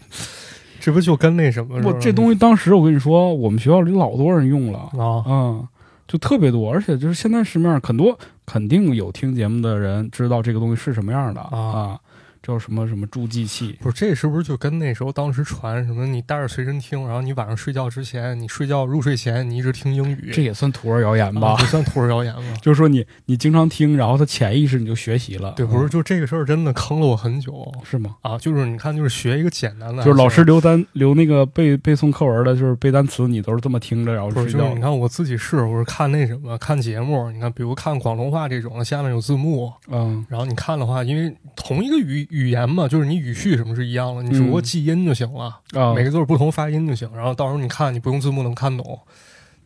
这不就跟那什么似的？我这东西当时我跟你说，我们学校里老多人用了，啊嗯，就特别多，而且就是现在市面上很多肯定有听节目的人知道这个东西是什么样的啊。啊，叫什么什么助记器，不是，这是不是就跟那时候当时传什么？你带着随身听，然后你晚上睡觉之前，你睡觉入睡前，你一直听英语，这也算徒儿谣言吧？啊不算徒儿谣言吗？就是说你你经常听，然后他潜意识你就学习了，对，不是，嗯就这个事儿真的坑了我很久是吗？啊！就是你看，就是学一个简单的，就是老师留单留那个背背诵课文的，就是背单词，你都是这么听着，然后睡觉就是你。看我自己是，我是看那什么看节目，你看，比如看广东话这种，下面有字幕，嗯，然后你看的话，因为同一个语语言嘛，就是你语序什么是一样的，你只不过嗯记音就行了，啊，每个字儿不同发音就行，然后到时候你看，你不用字幕能看懂。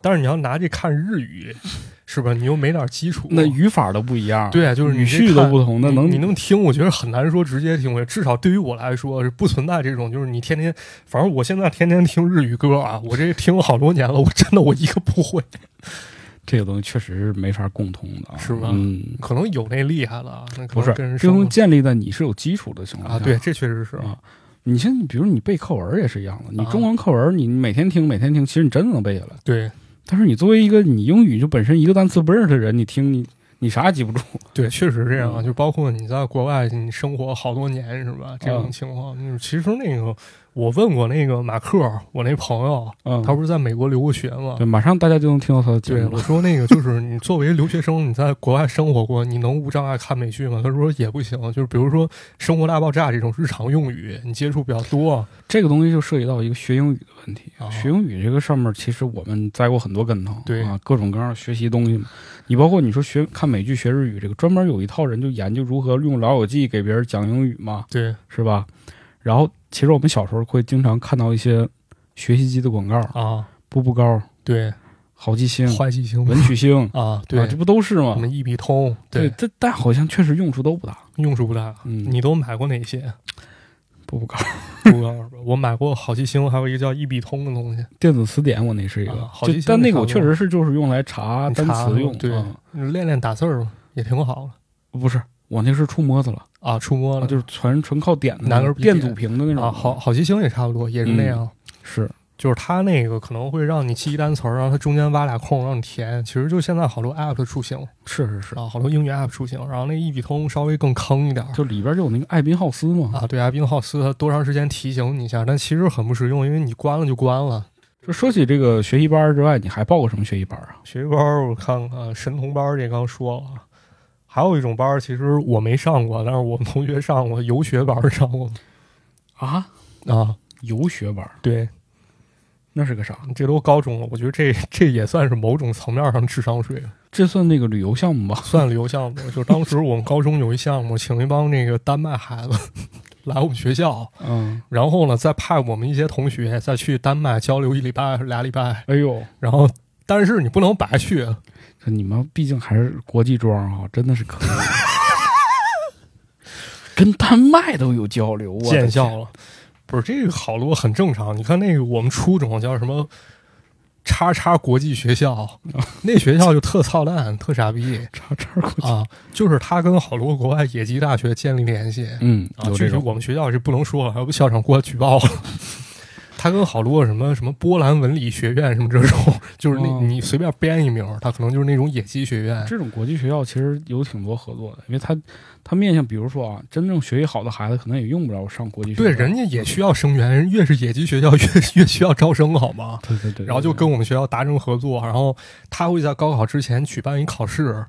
但是你要拿这看日语，是吧？你又没点基础，那语法都不一样，对啊，就是语序都不同，那你能你能听，我觉得很难说直接听会。至少对于我来说是不存在这种，就是你天天，反正我现在天天听日语歌啊，我这听了好多年了，我真的我一个不会。这个东西确实是没法共通的啊，是吧？嗯，可能有那厉害了啊，那不是能跟人这个东西建立在你是有基础的情况啊，下。对，这确实是啊。你现在比如你背课文也是一样的，你啊。中文课文你每天听每天听，其实你真的能背下来。对。但是你作为一个你英语就本身一个单词不认识的人，你听你你啥也记不住。对，确实这样啊。嗯。就包括你在国外你生活好多年是吧？这种嗯情况，就是其实那个我问过那个马克，我那朋友，嗯，他不是在美国留过学吗？对，马上大家就能听到他的节对。我说那个就是你作为留学生，你在国外生活过，你能无障碍看美剧吗？他说也不行，就是比如说《生活大爆炸》这种日常用语，你接触比较多这个东西就涉及到一个学英语的问题。啊学英语这个上面，其实我们栽过很多跟头，对啊，各种各样的学习东西嘛。你包括你说学看美剧学日语，这个专门有一套人就研究如何用老友记给别人讲英语嘛，对是吧？然后其实我们小时候会经常看到一些学习机的广告，啊，步步高、对，好记星、坏记星。文曲星，啊，对。啊，这不都是吗？什？么一笔通，对，对，这但好像确实用处都不大。用处不大。嗯，你都买过哪些？步步高。不知道是吧？我买过好记星，还有一个叫一笔通的东西，电子词典，我那是一个。啊，好记星但那个我确实是就是用来查单词用，对。嗯。练练打字儿嘛，也挺好的不是我那是触摸子了。啊。触摸啊，了就是纯纯靠点的拿那种电阻屏的那种啊，好好奇星也差不多，也是那样。是就是它那个可能会让你记一单词儿，然后它中间挖俩空让你填。其实就现在好多 app 的出行是是是，啊，好多英语 app 出行，然后那一笔通稍微更坑一点儿就里边就有那个艾宾浩斯嘛，啊。对，艾宾浩斯它多长时间提醒你一下，但其实很不实用，因为你关了就关了。就说起这个学习班之外，你还报过什么学习班啊？学习班儿我看看，神童班儿这刚说了，还有一种班儿其实我没上过，但是我们同学上过，游学班儿上过。啊，啊。游学班，对，那是个啥？这都高中了，我觉得这这也算是某种层面上智商税，这算那个旅游项目吧？算旅游项目。就当时我们高中有一项目，请一帮那个丹麦孩子 来我们学校，嗯，然后呢再派我们一些同学再去丹麦交流一礼拜俩礼拜，哎呦，然后但是你不能白去，这你们毕竟还是国际庄啊，真的是可以。跟丹麦都有交流，我见笑了。不是这个好多很正常，你看那个我们初中叫什么叉叉国际学校，那学校就特操蛋、特傻逼叉叉国际，啊，就是他跟好多国外野鸡大学建立联系嗯，啊。具体有这种，我们学校是不能说了，要不校长过来举报了。他跟好多什么什么波兰文理学院什么这种，就是那、哦你随便编一名，他可能就是那种野鸡学院。这种国际学校其实有挺多合作的，因为他他面向，比如说啊，真正学习好的孩子，可能也用不着上国际学校。对，人家也需要生源，人越是野鸡学校 越越需要招生，好吗？对对对，然后就跟我们学校达成合作，然后他会在高考之前举办一考试，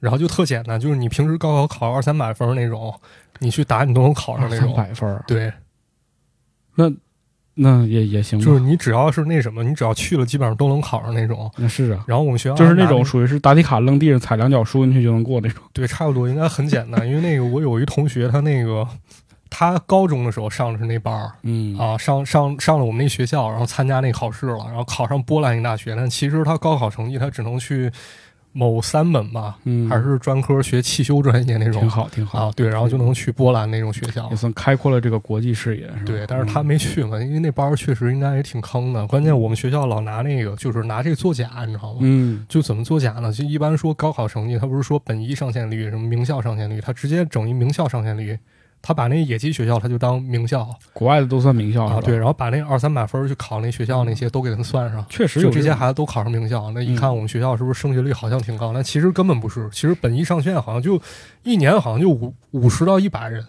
然后就特简单，就是你平时高考考二三百分那种，你去答你都能考上那三种。百分，对，那那也也行，就是你只要是那什么，你只要去了，基本上都能考上那种。那是啊，然后我们学校就是那种属于是答题卡扔地上踩两脚输进去就能过那种。对，差不多应该很简单，因为那个我有一同学，他那个他高中的时候上的是那班儿。嗯啊，上上上了我们那学校，然后参加那考试了，然后考上波兰一大学，但其实他高考成绩他只能去某三本吧，嗯，还是专科学汽修专业那种挺好挺好啊，对，然后就能去波兰那种学校也。算开阔了这个国际视野？对，但是他嗯没去嘛，因为那班儿确实应该也挺坑的。关键我们学校老拿那个，就是拿这个作假，你知道吗？嗯就怎么作假呢？就一般说高考成绩，他不是说本一上线率什么名校上线率，他直接整一名校上线率，他把那野鸡学校他就当名校国外的都算名校是啊，对，然后把那二三百分去考那学校那些都给他们算上。确实有这些孩子都考上名校，那一嗯看我们学校是不是升学率好像挺高？但其实根本不是，其实本一上线好像就一年好像就五五十到一百人，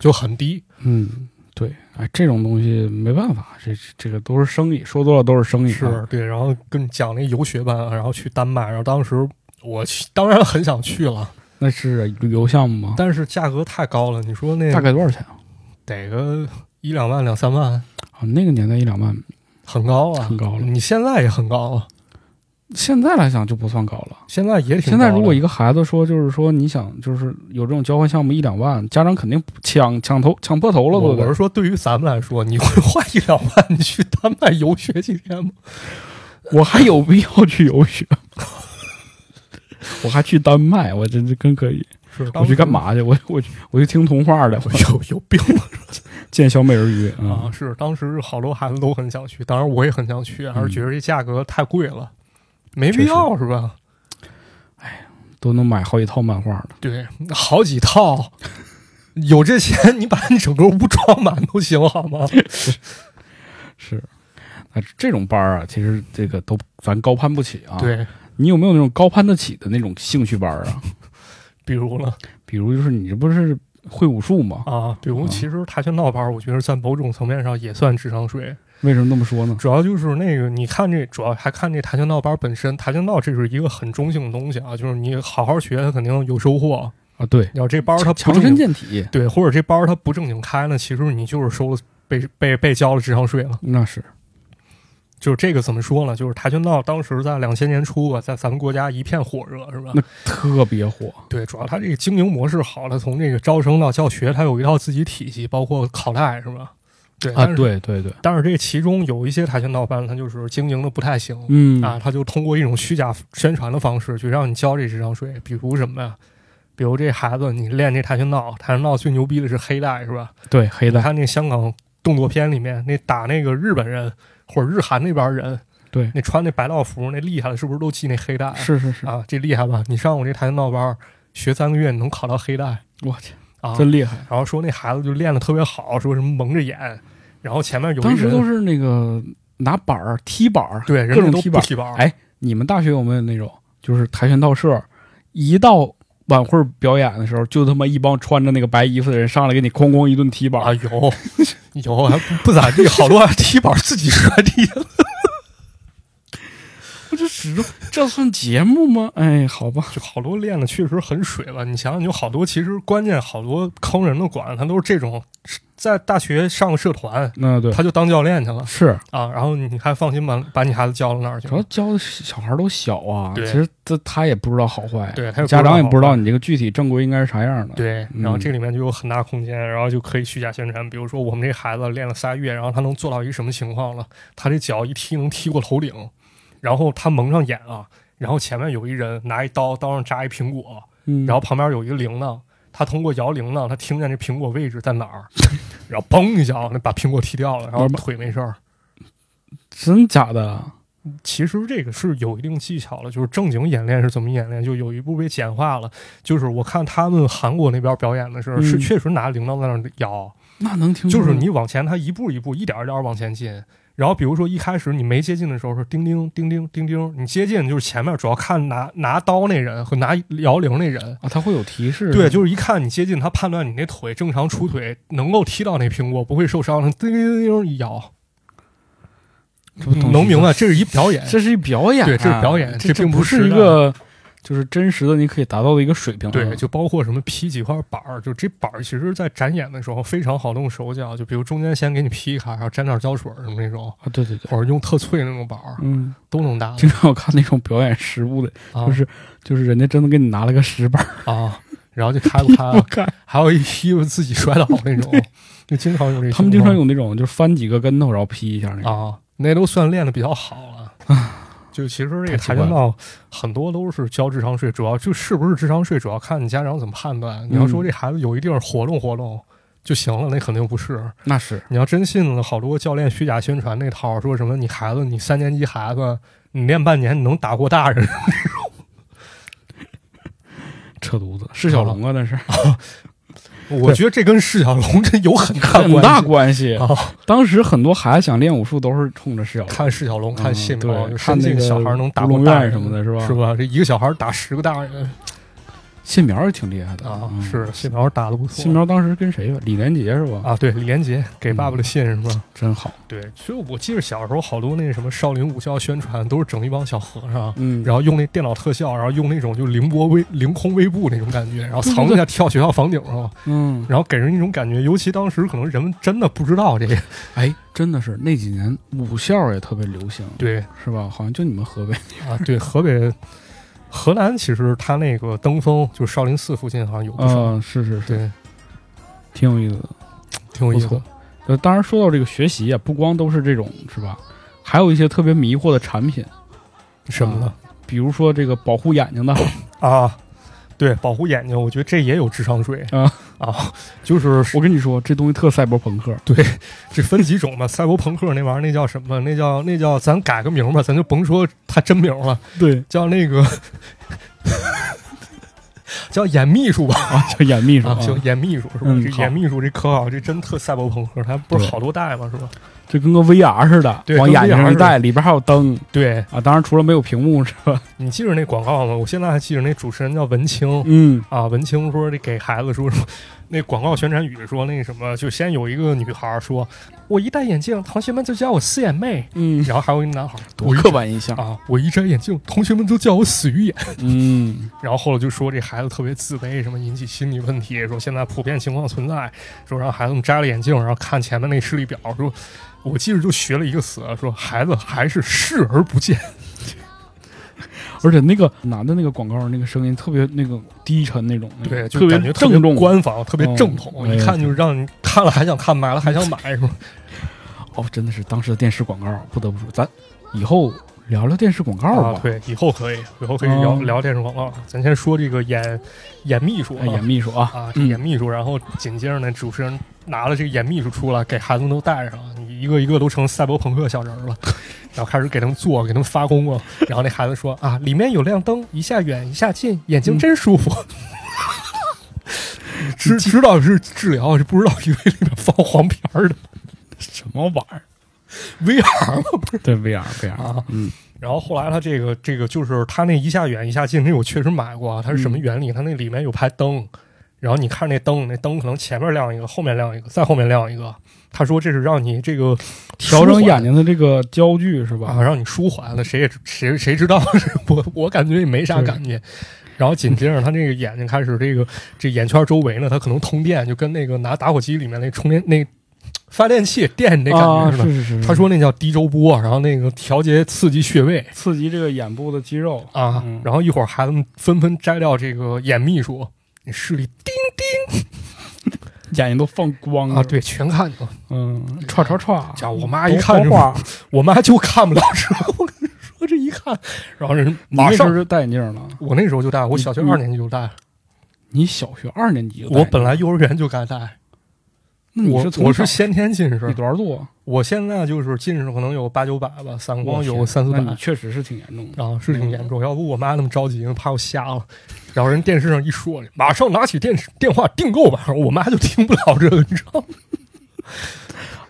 就很低。嗯，对，哎，这种东西没办法，这这个都是生意，说多了都是生意啊。是对，然后跟你讲那游学班，然后去丹麦，然后当时我去当然很想去了，那是旅游项目吗？但是价格太高了。你说那大概多少钱啊？得个一两万两三万，啊，那个年代一两万，很高啊，很高了你现在也很高啊，现在来讲就不算高了。现在也挺高现在如果一个个孩子说，就是说你想就是有这种交换项目一两万，家长肯定抢抢头抢破头了，都得。我我是说，对于咱们来说，你会花一两万你去丹麦游学几天吗？我还有必要去游学？我还去丹麦，我真是更可以。是我去干？嘛去？我我去我去听童话的，我有有病见小美人鱼啊！啊！是当时好多孩子都很想去，当然我也很想去，还是觉得这价格太贵了，没必要是吧？哎呀都能买好几套漫画了。对，好几套，有这钱你把你整个屋装满都行，好吗？是，啊，这种班儿啊，其实这个都咱高攀不起啊。，对，你有没有那种高攀得起的那种兴趣班啊？比如呢比如就是你这不是会武术吗？啊，比如其实跆拳道班，我觉得在某种层面上也算智商税。为什么那么说呢？主要就是那个，你看这，主要还看这跆拳道班本身。跆拳道这是一个很中性的东西啊，就是你好好学，它肯定有收获。啊，对，要这班儿它强身，健体，对，或者这班儿它不正经开呢，其实你就是收了被被被交了智商税了。那是就是这个怎么说呢？就是跆拳道当时在两千年初吧，在咱们国家一片火热，是吧？那特别火。对，主要它这个经营模式好了，从这个招生到教学，它有一套自己体系，包括考代，是吧？对啊。对对对，但是这其中有一些跆拳道班，它就是经营的不太行，嗯啊，他就通过一种虚假宣传的方式去让你交这智商税，比如什么呀？比如这孩子你练这跆拳道，跆拳道最牛逼的是黑带，是吧？对黑带，你看那香港动作片里面，那打那个日本人或者日韩那边人，对，那穿那白道服那厉害的，是不是都系那黑带？是是是，啊，这厉害吧？你上我这跆拳道班学三个月，你能考到黑带我去，啊？真厉害。然后说那孩子就练的特别好，说什么蒙着眼，然后前面有一当时都是那个拿板儿踢板儿，对，人家都各种踢板儿，哎，你们大学有没有那种，就是跆拳道社一到晚会表演的时候，就他妈一帮穿着那个白衣服的人上来给你哐哐一顿踢板啊，儿，有有，还不咋地，好多踢板自己摔地了。我就始终这算节目吗？哎，好吧，就好多练的确实很水了。你想想，有好多其实关键好多坑人的馆，他都是这种在大学上个社团，那对他就当教练去了是，啊。然后你还放心把把你孩子交到那儿去主？要教的小孩都小啊，其实他他也不知道好坏，对，他也家长也不知道你这个具体正规应该是啥样的。，对，嗯然后这里面就有很大空间，然后就可以虚假宣传。比如说，我们这孩子练了仨月，然后他能做到一个什么情况了？他这脚一踢能踢过头顶，然后他蒙上眼啊，然后前面有一人拿一刀，刀上扎一苹果，嗯，然后旁边有一个铃铛，他通过摇铃铛，他听见这苹果位置在哪儿，然后嘣一下，那把苹果踢掉了，然后腿没事儿。真假的？其实这个是有一定技巧的，就是正经演练是怎么演练，就有一步被简化了。就是我看他们韩国那边表演的时候，嗯是确实拿铃铛在那儿摇，那能听就是你往前，他一步一步，一点儿一点儿往前进。然后比如说一开始你没接近的时候是叮叮叮叮叮叮，你接近就是前面主要看拿拿刀那人和拿摇铃那人。啊，他会有提示。对，就是一看你接近，他判断你那腿正常出腿能够踢到那苹果，不会受伤，叮叮叮叮一摇，这不能明白？这是一表演，这是一表演啊，对这是表演这这并不不是一个就是真实的你可以达到的一个水平啊。对，就包括什么劈几块板儿，就这板儿，其实在展演的时候非常好动手脚，就比如中间先给你劈开，然后沾点胶水儿什么那种，啊，对对对，或者用特脆那种板儿，嗯，都能打经常我看那种表演实物的，啊就是就是人家真的给你拿了个石板儿，啊，然后就 开不开我了，看还有一批自己摔倒那种，就经常有这，他们经常有那种就是翻几个跟头然后劈一下那种。啊，那都算练的比较好了。就其实这个跆拳道很多都是交智商税，主要就是不是智商税，主要看你家长怎么判断。你要说这孩子有一地儿活动活动就行了，那肯定不是。那是。你要真信了好多教练虚假宣传那套，说什么你孩子你三年级孩子你练半年你能打过大人，扯犊子，是小龙啊，那是 我觉得这跟释小龙这有很大很大关关系。当时很多孩子想练武术都是冲着释小龙，看释小龙，看谢苗，嗯对就深信看那个小孩能打乌龙过大人什么的，是吧？是吧？这一个小孩打十个大人谢苗也挺厉害的啊，嗯是谢苗打的不错。谢苗当时跟谁吧？李连杰是吧？啊，对，李连杰给爸爸的信是吧？真好。对，所以我记得小时候好多那什么少林武校宣传都是整一帮小和尚，嗯，然后用那电脑特效，然后用那种就凌波微凌空微步那种感觉，然后藏在下跳学校房顶上，嗯，然后给人一种感觉，尤其当时可能人们真的不知道这个，哎，真的是那几年武校也特别流行，对是吧？好像就你们河北，啊，对，河北。河南其实它那个登封，就少林寺附近好像有不少，嗯，是是是，对，挺有意思的。挺有意思的。呃，当然说到这个学习啊，不光都是这种，是吧？还有一些特别迷惑的产品，什么呢啊？比如说这个保护眼睛的，啊，对，保护眼睛，我觉得这也有智商税啊啊，就是我跟你说，这东西特赛博朋克。对，这分几种吧。赛博朋克那玩意儿，那叫什么？那叫那叫，咱改个名吧，咱就甭说他真名了，对叫那个 叫演秘书吧，啊，叫演秘书行，演秘书是吧？这演秘书这可好，这真特赛博朋克，他不是好多代吗？是吧？这跟个 VR 似的，往眼睛上一戴，里边还有灯对啊。当然，除了没有屏幕，是吧？你记着那广告吗？我现在还记着那主持人叫文清，嗯啊，文清说这给孩子说什么？那广告宣传语说那什么，就先有一个女孩说：“我一戴眼镜，同学们就叫我四眼妹。”嗯，然后还有一男孩，多我刻板印象。啊！我一摘眼镜，同学们都叫我死鱼眼。嗯，然后后来就说这孩子特别自卑，什么引起心理问题，说现在普遍情况存在，说让孩子们摘了眼镜，然后看前面那视力表，说我记着就学了一个词啊，说孩子还是视而不见。而且那个男的那个广告那个声音特别那个低沉那种，对，就感觉特别郑重。官方，特别正统，一看就让你看了还想看，买了还想买，是吧？哦，真的是当时的电视广告，不得不说，咱以后聊聊电视广告吧。，啊对，以后可以，以后可以聊、嗯聊电视广告。咱先说这个演演秘书啊哎，演秘书啊，啊，演秘书，然后紧接着呢，主持人拿了这个演秘书出来，给孩子们都带上了，你一个一个都成赛博朋克小人儿了，然后开始给他们做，给他们发功了。然后那孩子说啊，里面有亮灯，一下远一下近，眼睛真舒服。知知道是治疗，是不知道以为里面放黄片儿的什么玩意儿？VR 吗，不是对，VR VR，啊。嗯然后后来他这个这个就是他那一下远一下近，那我确实买过啊。它是什么原理？它那里面有排灯，然后你看那灯，那灯可能前面亮一个，后面亮一个，再后面亮一个。他说这是让你这个调整眼睛的这个焦距是吧？啊，让你舒缓了，谁也谁谁知道？我我感觉也没啥感觉。然后紧接着他那个眼睛开始这个这眼圈周围呢，他可能通电，就跟那个拿打火机里面那充电那发电器电你那感啊，觉似的。是是是，他说那叫低周波，然后那个调节刺激穴位刺激这个眼部的肌肉啊。嗯然后一会儿孩子们纷纷摘掉这个眼秘书，你视力叮叮 眼睛都放光啊，，对，全看去了。嗯，歘歘歘，家伙我妈一看就，我妈就看不了这，我跟你说这一看，然后人马上就戴眼镜了。我那时候就戴，我小学二年级就戴。你小学二年级我本来幼儿园就该戴，我那你是从小我是先天近你视，多少度啊？我现在就是近视可能有八九百吧，散光有三四百确实是挺严重的。啊，是挺严重。要不我妈那么着急，怕我瞎了。然后人电视上一说，马上拿起电视电话订购吧，我妈就听不了这个，你知道吗？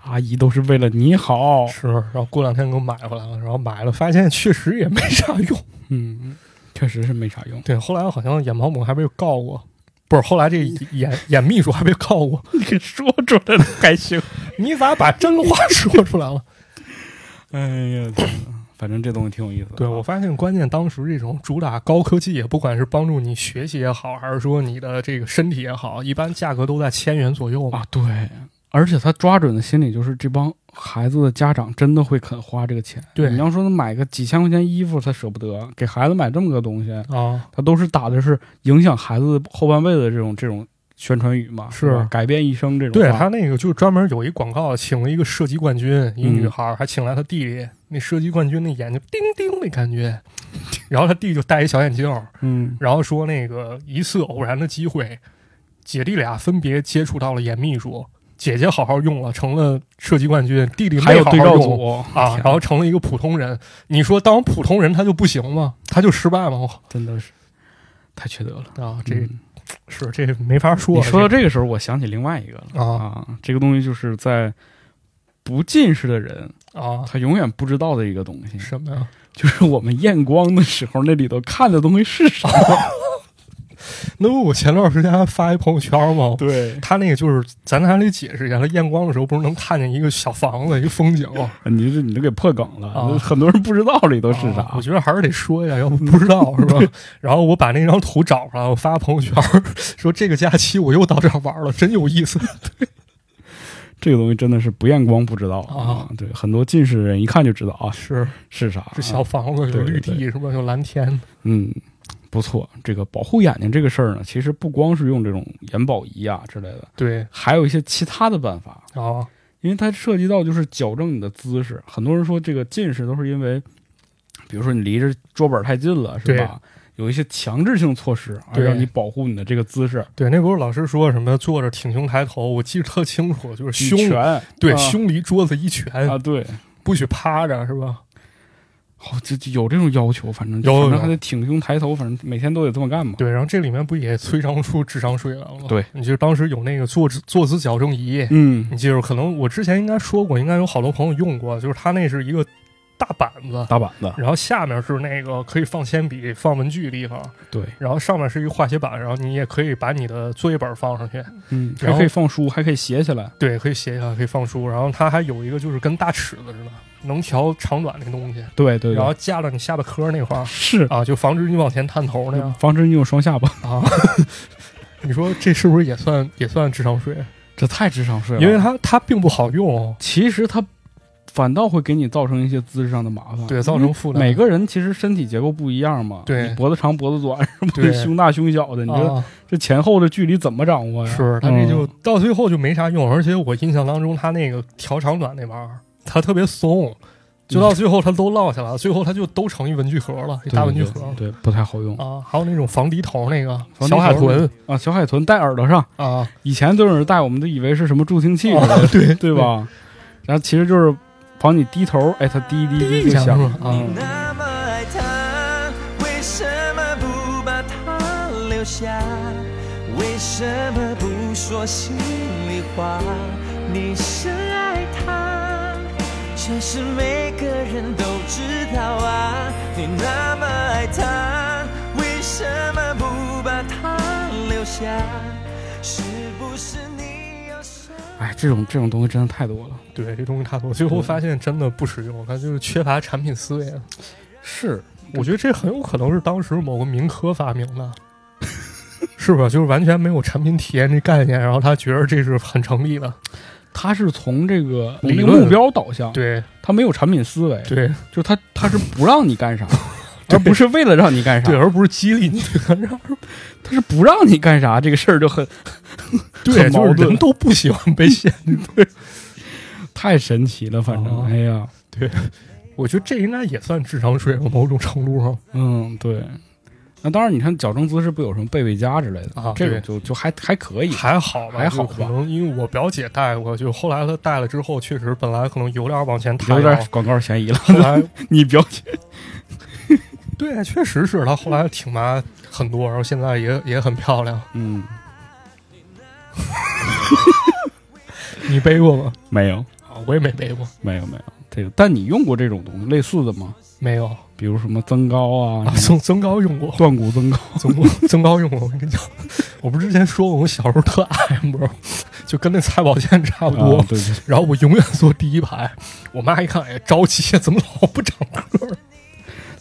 阿姨都是为了你好。是，然后过两天给我买回来了，然后买了发现确实也没啥用。嗯，确实是没啥用。对，后来好像眼保姆还被告过，不是，后来这演演秘书还被告过。你给说出来了还行。你咋把真话说出来了？哎呀，反正这东西挺有意思的。对，我发现关键当时这种主打高科技，也不管是帮助你学习也好，还是说你的这个身体也好，一般价格都在千元左右嘛。啊，对，而且他抓准的心理就是这帮孩子的家长真的会肯花这个钱。对你要说他买个几千块钱衣服，他舍不得给孩子买这么个东西，啊，他都是打的是影响孩子后半辈子的这种这种宣传语嘛，是改变一生这种。对他那个就是专门有一广告，请了一个射击冠军，一嗯女孩，还请来他弟弟。那射击冠军那眼睛叮叮那感觉，然后他弟就戴一小眼镜，嗯，然后说那个一次偶然的机会，姐弟俩分别接触到了严秘书，姐姐好好用了，成了射击冠军，弟弟还有对照组啊，然后成了一个普通人。你说当普通人他就不行吗？他就失败吗？真的是太缺德了。啊，这、嗯是这没法说。你说到这个时候，我想起另外一个了啊这个东西就是在不近视的人，啊，他永远不知道的一个东西，什么呀？就是我们验光的时候，那里头看的东西是啥？那不我前段时间还发一朋友圈吗？对，他那个就是，咱还得解释一下，他验光的时候不是能看见一个小房子，一个风景你这你这给破梗了，啊很多人不知道里头是啥啊我。觉得还是得说一下，要不不知道 是吧？然后我把那张图找出来，我发朋友圈说这个假期我又到这儿玩了，真有意思。这个东西真的是不验光不知道啊。对，很多近视的人一看就知道啊是是啥。这小房子有绿地是吧？有蓝天嗯，不错。这个保护眼睛这个事儿呢，其实不光是用这种眼保仪啊之类的，对还有一些其他的办法。啊，因为它涉及到就是矫正你的姿势。很多人说这个近视都是因为，比如说你离着桌板太近了，是吧？有一些强制性措施，而对让你保护你的这个姿势。对，那不是老师说什么坐着挺胸抬头，我记得特清楚，就是胸对、啊胸离桌子一拳，啊，对，不许趴着是吧？好，这这有这种要求，反正有有反正还得挺胸抬头，反正每天都得这么干嘛。对，然后这里面不也催生出智商税来了吗？对，你记得当时有那个坐姿坐姿矫正仪，嗯你记住，可能我之前应该说过，应该有好多朋友用过，就是它那是一个大板子，大板子，然后下面是那个可以放铅笔、放文具的地方，对，然后上面是一个化写板，然后你也可以把你的作业本放上去，嗯，还可以放书，还可以写起来。对，可以写起来，可以放书，然后它还有一个就是跟大尺子似的，能调长短那东西，对对对，然后架到你下巴颏那块儿是。啊，就防止你往前探头那样。防止你有双下巴，啊。你说这是不是也算也算智商税？这太智商税了。因为它它并不好用，其实它反倒会给你造成一些姿势上的麻烦，对造成负担。每个人其实身体结构不一样嘛，对。你脖子长脖子短，对。胸大胸小的，你这、啊，这前后的距离怎么掌握呀？是它这就嗯到最后就没啥用，而且我印象当中，他那个调长短那玩意儿，他特别松，就到最后他都落下来了，最后他就都成一文具盒了，一大文具盒。对，对不太好用。啊。还有那种防低头那个防小海豚。啊。小海豚戴耳朵上，啊，以前都有人戴，我们都以为是什么助听器，啊对。对？吧？然后其实就是防你低头，哎，它滴滴滴滴就响响是吧啊嗯那么爱他，为什么不把他留下？为什么不说心里话？你深爱他，这是每个人都知道啊。你那么爱他，为什么不把他留下？是不是你？哎，这种这种东西真的太多了。对，这东西太多，最后发现真的不实用，它就是缺乏产品思维了。是，我觉得这很有可能是当时某个民科发明的，是吧？就是完全没有产品体验这概念，然后他觉得这是很成立的。他是从这个理论那个目标导向，对他没有产品思维，对就他他是不让你干啥，而不是为了让你干啥对，，而不是激励你。他是不让你干啥，这个事儿就很对，很矛盾就是人都不喜欢被 限制。对，太神奇了。反正，哦哎呀，对我觉得这应该也算智商税了，某种程度上。嗯，对。那当然，你看矫正姿势不有什么贝贝佳之类的啊这种就就还还可以，还好吧，还好吧可能因为我表姐戴过，就后来她戴了之后，确实本来可能有点往前抬点广告嫌疑了。后来 你表姐 对，确实是她后来挺拔很多，然后现在也也很漂亮。嗯，你背过吗？没有，啊，我也没背过，没有，没有这个。但你用过这种东西类似的吗？没有比如什么增高啊，啊，增增高用过，断骨增高，增高增高用过。我跟你讲，我不是之前说过，我小时候特矮吗？就跟那蔡宝剑差不多。啊对对，然后我永远坐第一排，我妈一看，哎，着急，怎么老不长个儿？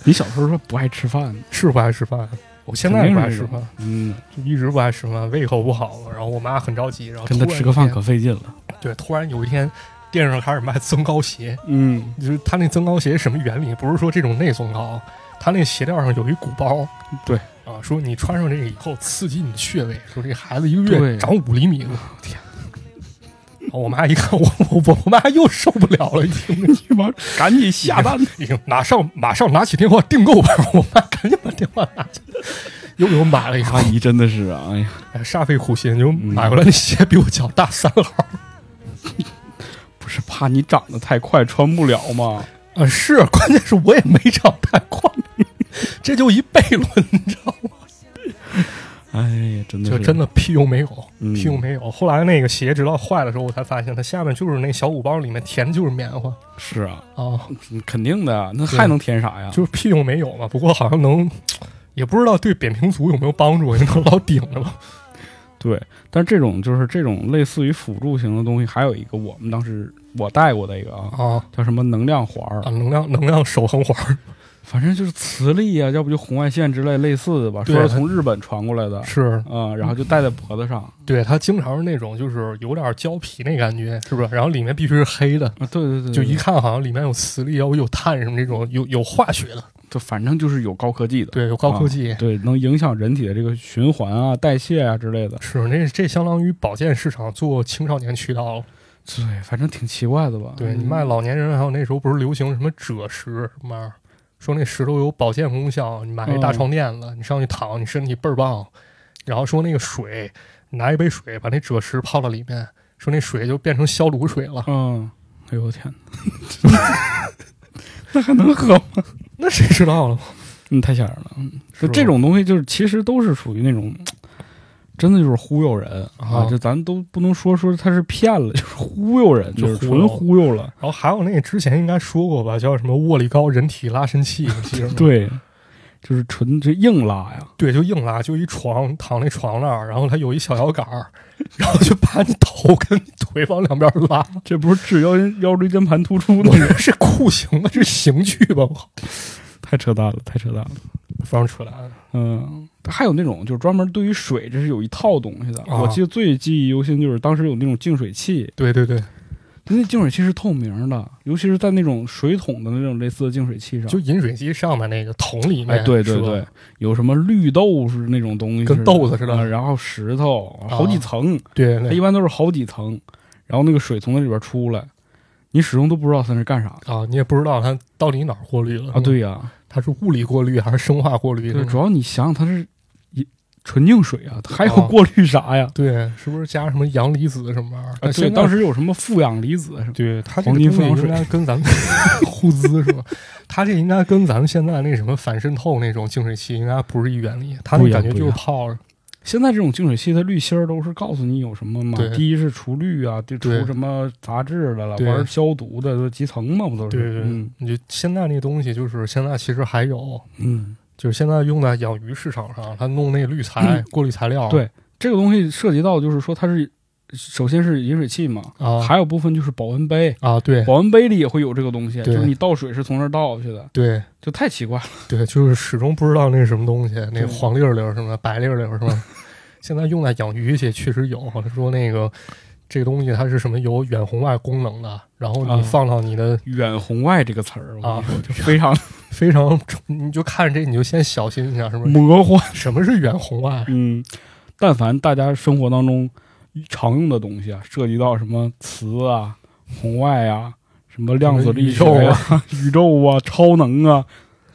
你小时候说不爱吃饭，是不爱吃饭，我现在不爱吃饭，嗯，就一直不爱吃饭，胃口不好。然后我妈很着急，然后跟他吃个饭可费劲了。对，突然有一天，电视上开始卖增高鞋，嗯，就是他那增高鞋什么原理？不是说这种内增高，他那鞋垫上有一鼓包，对啊，说你穿上这个以后刺激你的穴位，说这孩子一个月长五厘米，我天！我妈一看我我我我妈又受不了了，已经你妈赶紧下单。马上马上拿起电话订购吧，我妈赶紧把电话拿起来，又给我买了一双阿，姨真的是啊，哎呀，哎煞费苦心，就买回来那鞋比我脚大三号。不是怕你长得太快穿不了吗？啊，是，关键是我也没长太快，这就一悖论，你知道吗？哎呀，真的就真的屁用没有，嗯屁用没有。后来那个鞋直到坏的时候，我才发现它下面就是那小鼓包里面填的就是棉花是啊，啊，肯定的呀，那还能填啥呀？就是屁用没有嘛。不过好像能，也不知道对扁平足有没有帮助，也能老顶着吧。对，但是这种就是这种类似于辅助型的东西，还有一个我们当时我带过的一个啊，啊叫什么能量环儿啊，，能量能量守恒环儿反正就是磁力啊、要不就红外线之类类似的吧，说是从日本传过来的，是啊、然后就戴在脖子上对它经常是那种就是有点胶皮那感觉，是不是？然后里面必须是黑的，啊，对对对，就一看好像里面有磁力，要不有碳什么这种有有化学的，就反正就是有高科技的，对，有高科技。对，能影响人体的这个循环啊、代谢啊之类的，是，那这相当于保健市场做青少年渠道了。对，反正挺奇怪的吧？对你卖老年人，还有那时候不是流行什么赭石什么，说那石头有保健功效，你买一大床垫子，你上去躺，你身体倍儿棒。然后说那个水，拿一杯水把那赭石泡到里面，说那水就变成消毒水了。嗯，哎呦我天哪，那还能喝吗？那谁知道了？嗯，太吓人了。嗯，就这种东西，就是其实都是属于那种，真的就是忽悠人啊啊！这咱都不能说说他是骗了，就是忽悠人，就就是纯忽悠了。然后还有那之前应该说过吧，叫什么握力高人体拉伸器，你记着吗？对，就是纯这硬拉呀。对，就硬拉，就一床躺那床那儿，然后他有一小摇杆儿，然后就把你头跟你腿往两边拉。这不是治腰腰椎间盘突出我吗？是酷刑吧，这是刑具吧？我靠，太扯淡了，太扯淡了。非常扯淡。嗯，还有那种就是专门对于水，这是有一套东西的。啊。我记得最记忆犹新就是当时有那种净水器，对对对，它那净水器是透明的，尤其是在那种水桶的那种类似的净水器上，就饮水机上面那个桶里面，哎，对对对，，有什么绿豆是那种东西，跟豆子似的。啊然后石头好几层，对对。它一般都是好几层，然后那个水从那里边出来，你始终都不知道它是干啥。的啊，你也不知道它到底哪儿过滤了。啊？，对呀、它是物理过滤还是生化过滤？对，主要你想想它是一纯净水啊，它还要啊过滤啥呀？对，是不是加什么阳离子什么玩意儿？啊，对，当时有什么负氧离子什么？对它这个东西应该跟咱们 互资是吧？它这应该跟咱们现在那什么反渗透那种净水器应该不是一原理，它不那感觉就是泡着。现在这种净水器的滤芯儿都是告诉你有什么嘛，第一是除氯啊，就除什么杂质的了，玩儿消毒的，都集成嘛，不都是？对对，嗯。你就现在那东西就是现在其实还有，嗯，就是现在用在养鱼市场上，它弄那滤材、过滤材料，对这个东西涉及到就是说它是首先是饮水器嘛，啊还有部分就是保温杯，啊，对保温杯里也会有这个东西，就是你倒水是从那儿倒下去的，对就太奇怪了。对，就是始终不知道那是什么东西，那个黄粒儿粒儿什么白粒儿粒儿是吧？现在用在养鱼去确实有，他说那个这个东西它是什么有远红外功能的，然后啊你放到你的远红外这个词儿，啊，就非常 非常，你就看这你就先小心一下，是不是？魔幻。什么是远红外？嗯，但凡大家生活当中常用的东西啊，涉及到什么磁啊、红外啊、什么量子力学啊、宇宙啊、超能啊，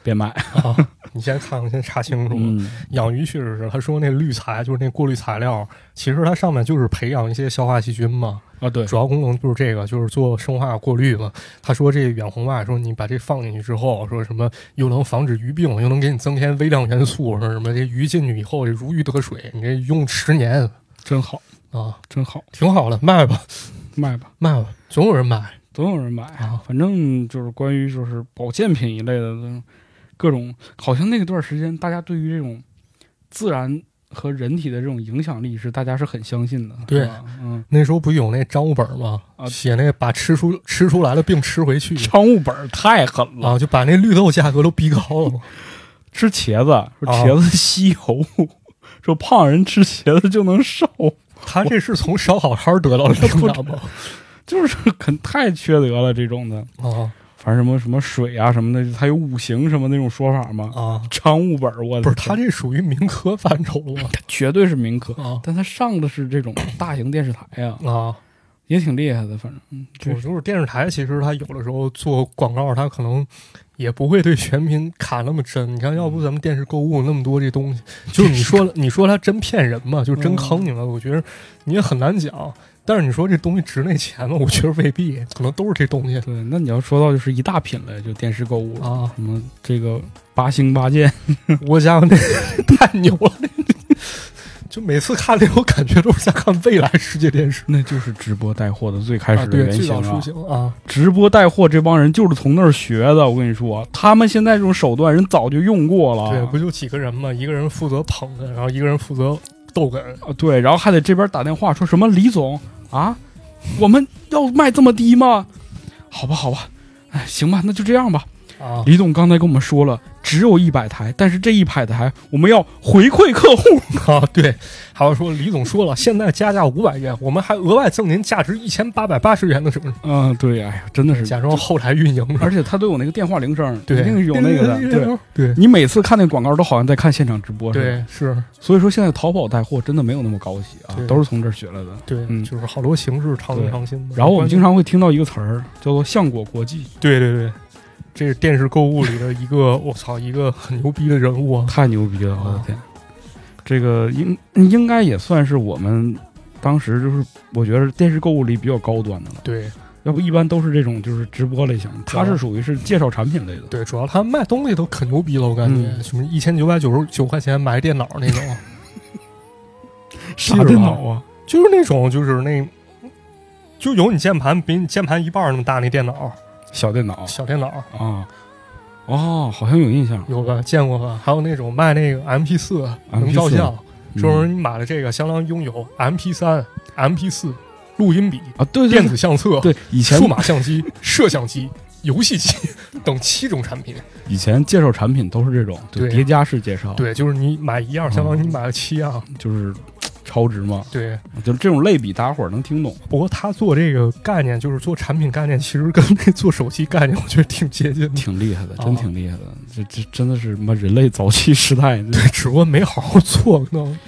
别买。啊，你先看看，先查清楚。嗯，养鱼确实是，他说那滤材就是那过滤材料，其实它上面就是培养一些消化细菌嘛，啊，对，主要功能就是这个，就是做生化过滤嘛。他说这远红外，说你把这放进去之后，说什么又能防止鱼病，又能给你增添微量元素，说什么这鱼进去以后如鱼得水，你这用十年真好，啊，真好，挺好的，卖吧卖吧，卖吧，总有人买总有人买。啊。反正就是关于就是保健品一类的各种，好像那个段时间大家对于这种自然和人体的这种影响力是大家是很相信的。对嗯，那时候不有那账务本吗？啊写那把吃出吃出来的病吃回去商务本太狠了。啊，就把那绿豆价格都逼高了。吃茄子，说啊茄子吸油，说胖人吃茄子就能瘦，他这是从烧烤摊儿得到的灵感吗？就是很太缺德了这种的。啊反正什么什么水啊什么的，他有五行什么那种说法吗？啊，商务本儿，我不是，他这属于民科范畴了 绝对是民科，啊但他上的是这种大型电视台呀、啊！也挺厉害的。反正，嗯，这我就是电视台，其实他有的时候做广告，他可能也不会对全品卡那么真。你看，要不咱们电视购物那么多这东西，就是你说你说他真骗人吗？就是真坑你们？我觉得你也很难讲。但是你说这东西值那钱吗？我觉得未必，可能都是这东西对。那你要说到就是一大品类，就电视购物，啊。什么这个八星八剑，我家伙那 太牛了，那就每次看那，我感觉都是在看未来世界电视。那就是直播带货的最开始的原型啊。直播带货这帮人就是从那儿学的，我跟你说，他们现在这种手段人早就用过了。对，不就几个人吗，一个人负责捧哏，然后一个人负责逗哏。啊，对，然后还得这边打电话说什么李总啊，我们要卖这么低吗？好吧，好吧，哎，行吧，那就这样吧。啊，李总刚才跟我们说了，只有一百台，但是这一百台我们要回馈客户。啊，对，还有说李总说了，现在加价五百元，我们还额外赠您价值一千八百八十元的什么，嗯，对，哎呀，真的是，假装后台运营的，而且他都有那个电话铃声，对，一定是有那个的。对，对。对你每次看那广告都好像在看现场直播似的。对，是，所以说现在淘宝带货真的没有那么高级啊对，都是从这儿学来的。对，嗯。就是好多形式常对。新常新的。然后我们经常会听到一个词儿叫做“相果国际对对对，这是电视购物里的一个，我操，一个很牛逼的人物”，啊。太牛逼了！我的啊天，这个应应该也算是我们当时就是我觉得电视购物里比较高端的了。对要不一般都是这种就是直播类型，它是属于是介绍产品类的。对，主要他卖东西都可牛逼了，我感觉，嗯什么一千九百九十九块钱买电脑那种，啥电脑啊？就是那种就是那。就有你键盘比你键盘一半那么大那电脑，小电脑小电脑啊？哦，好像有印象。有吧？见过吧？还有那种卖那个 MP 四能照相，说说你买了这个，相当于拥有 MP 三、MP 四、录音笔、啊，对对电子相册、对，以前数码相机、摄像机、游戏机等七种产品。以前介绍产品都是这种，叠加式介绍，，对，就是你买一样，相当于你买了七样。就是超值嘛。对，就是这种类比，大家伙儿能听懂。不过他做这个概念，就是做产品概念，其实跟那做手机概念，我觉得挺接近的。挺厉害的，哦真挺厉害的。这这真的是什么人类早期时代，对，只不过没好好做呢。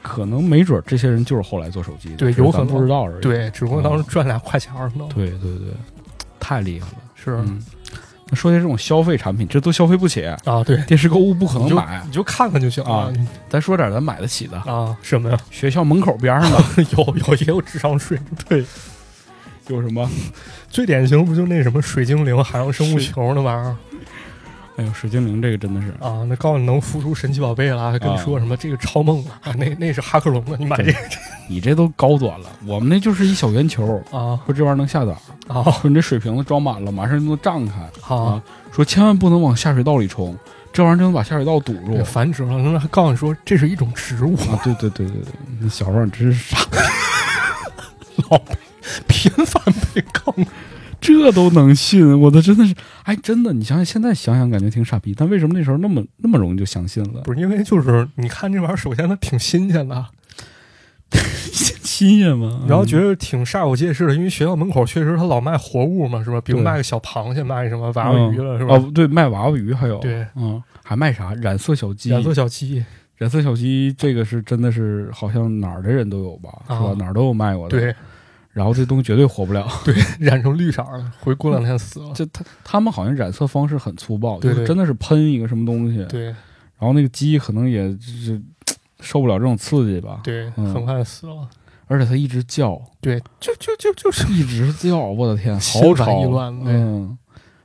可能没准儿这些人就是后来做手机的，对有可能不知道而已。对，只不过当时赚俩快钱儿呢。对对对，太厉害了。是嗯，说些这种消费产品，这都消费不起，啊，对，电视购物不可能买。你就看看就行啊咱说点咱买得起的，啊，什么呀？学校门口边上的 有有也有智商税。对，有什么？最典型不就那什么水精灵、海洋生物球那玩意儿哎呦，水精灵这个真的是，啊？那告诉你能孵出神奇宝贝了，还跟你说什么这个超梦了啊？那那是哈克龙啊，你买这个 你这都高端了。我们那就是一小圆球，啊说这玩意儿能下崽儿，啊说你这水瓶子装满了，马上就能胀开啊啊。说千万不能往下水道里冲，这玩意儿就能把下水道堵住，繁殖了，他们还告诉你说这是一种植物，啊！对对对对对，你小时候你真是傻，老频繁被告。这都能信，我的真的是，哎，真的，你想想，现在想想感觉挺傻逼，但为什么那时候那么那么容易就相信了？不是因为就是你看这玩意儿，首先它挺新鲜的，新鲜吗？然后觉得挺煞有介事的，因为学校门口确实他老卖活物嘛，是吧？比如卖个小螃蟹，卖什么娃娃鱼了，是吧？哦，对，卖娃娃鱼还有，对，嗯，还卖啥？染色小鸡，染色小鸡，染色小鸡，这个是真的是好像哪儿的人都有吧，是吧啊？哪儿都有卖过的。，对然后这东西绝对活不了。对，染成绿色了，回过两天死了。就他他们好像染色方式很粗暴，对对就是真的是喷一个什么东西，对然后那个鸡可能也就是 受不了这种刺激吧，对，嗯很快死了。而且它一直叫，对，就就就就是一直叫，我的天，心 好吵乱，对嗯。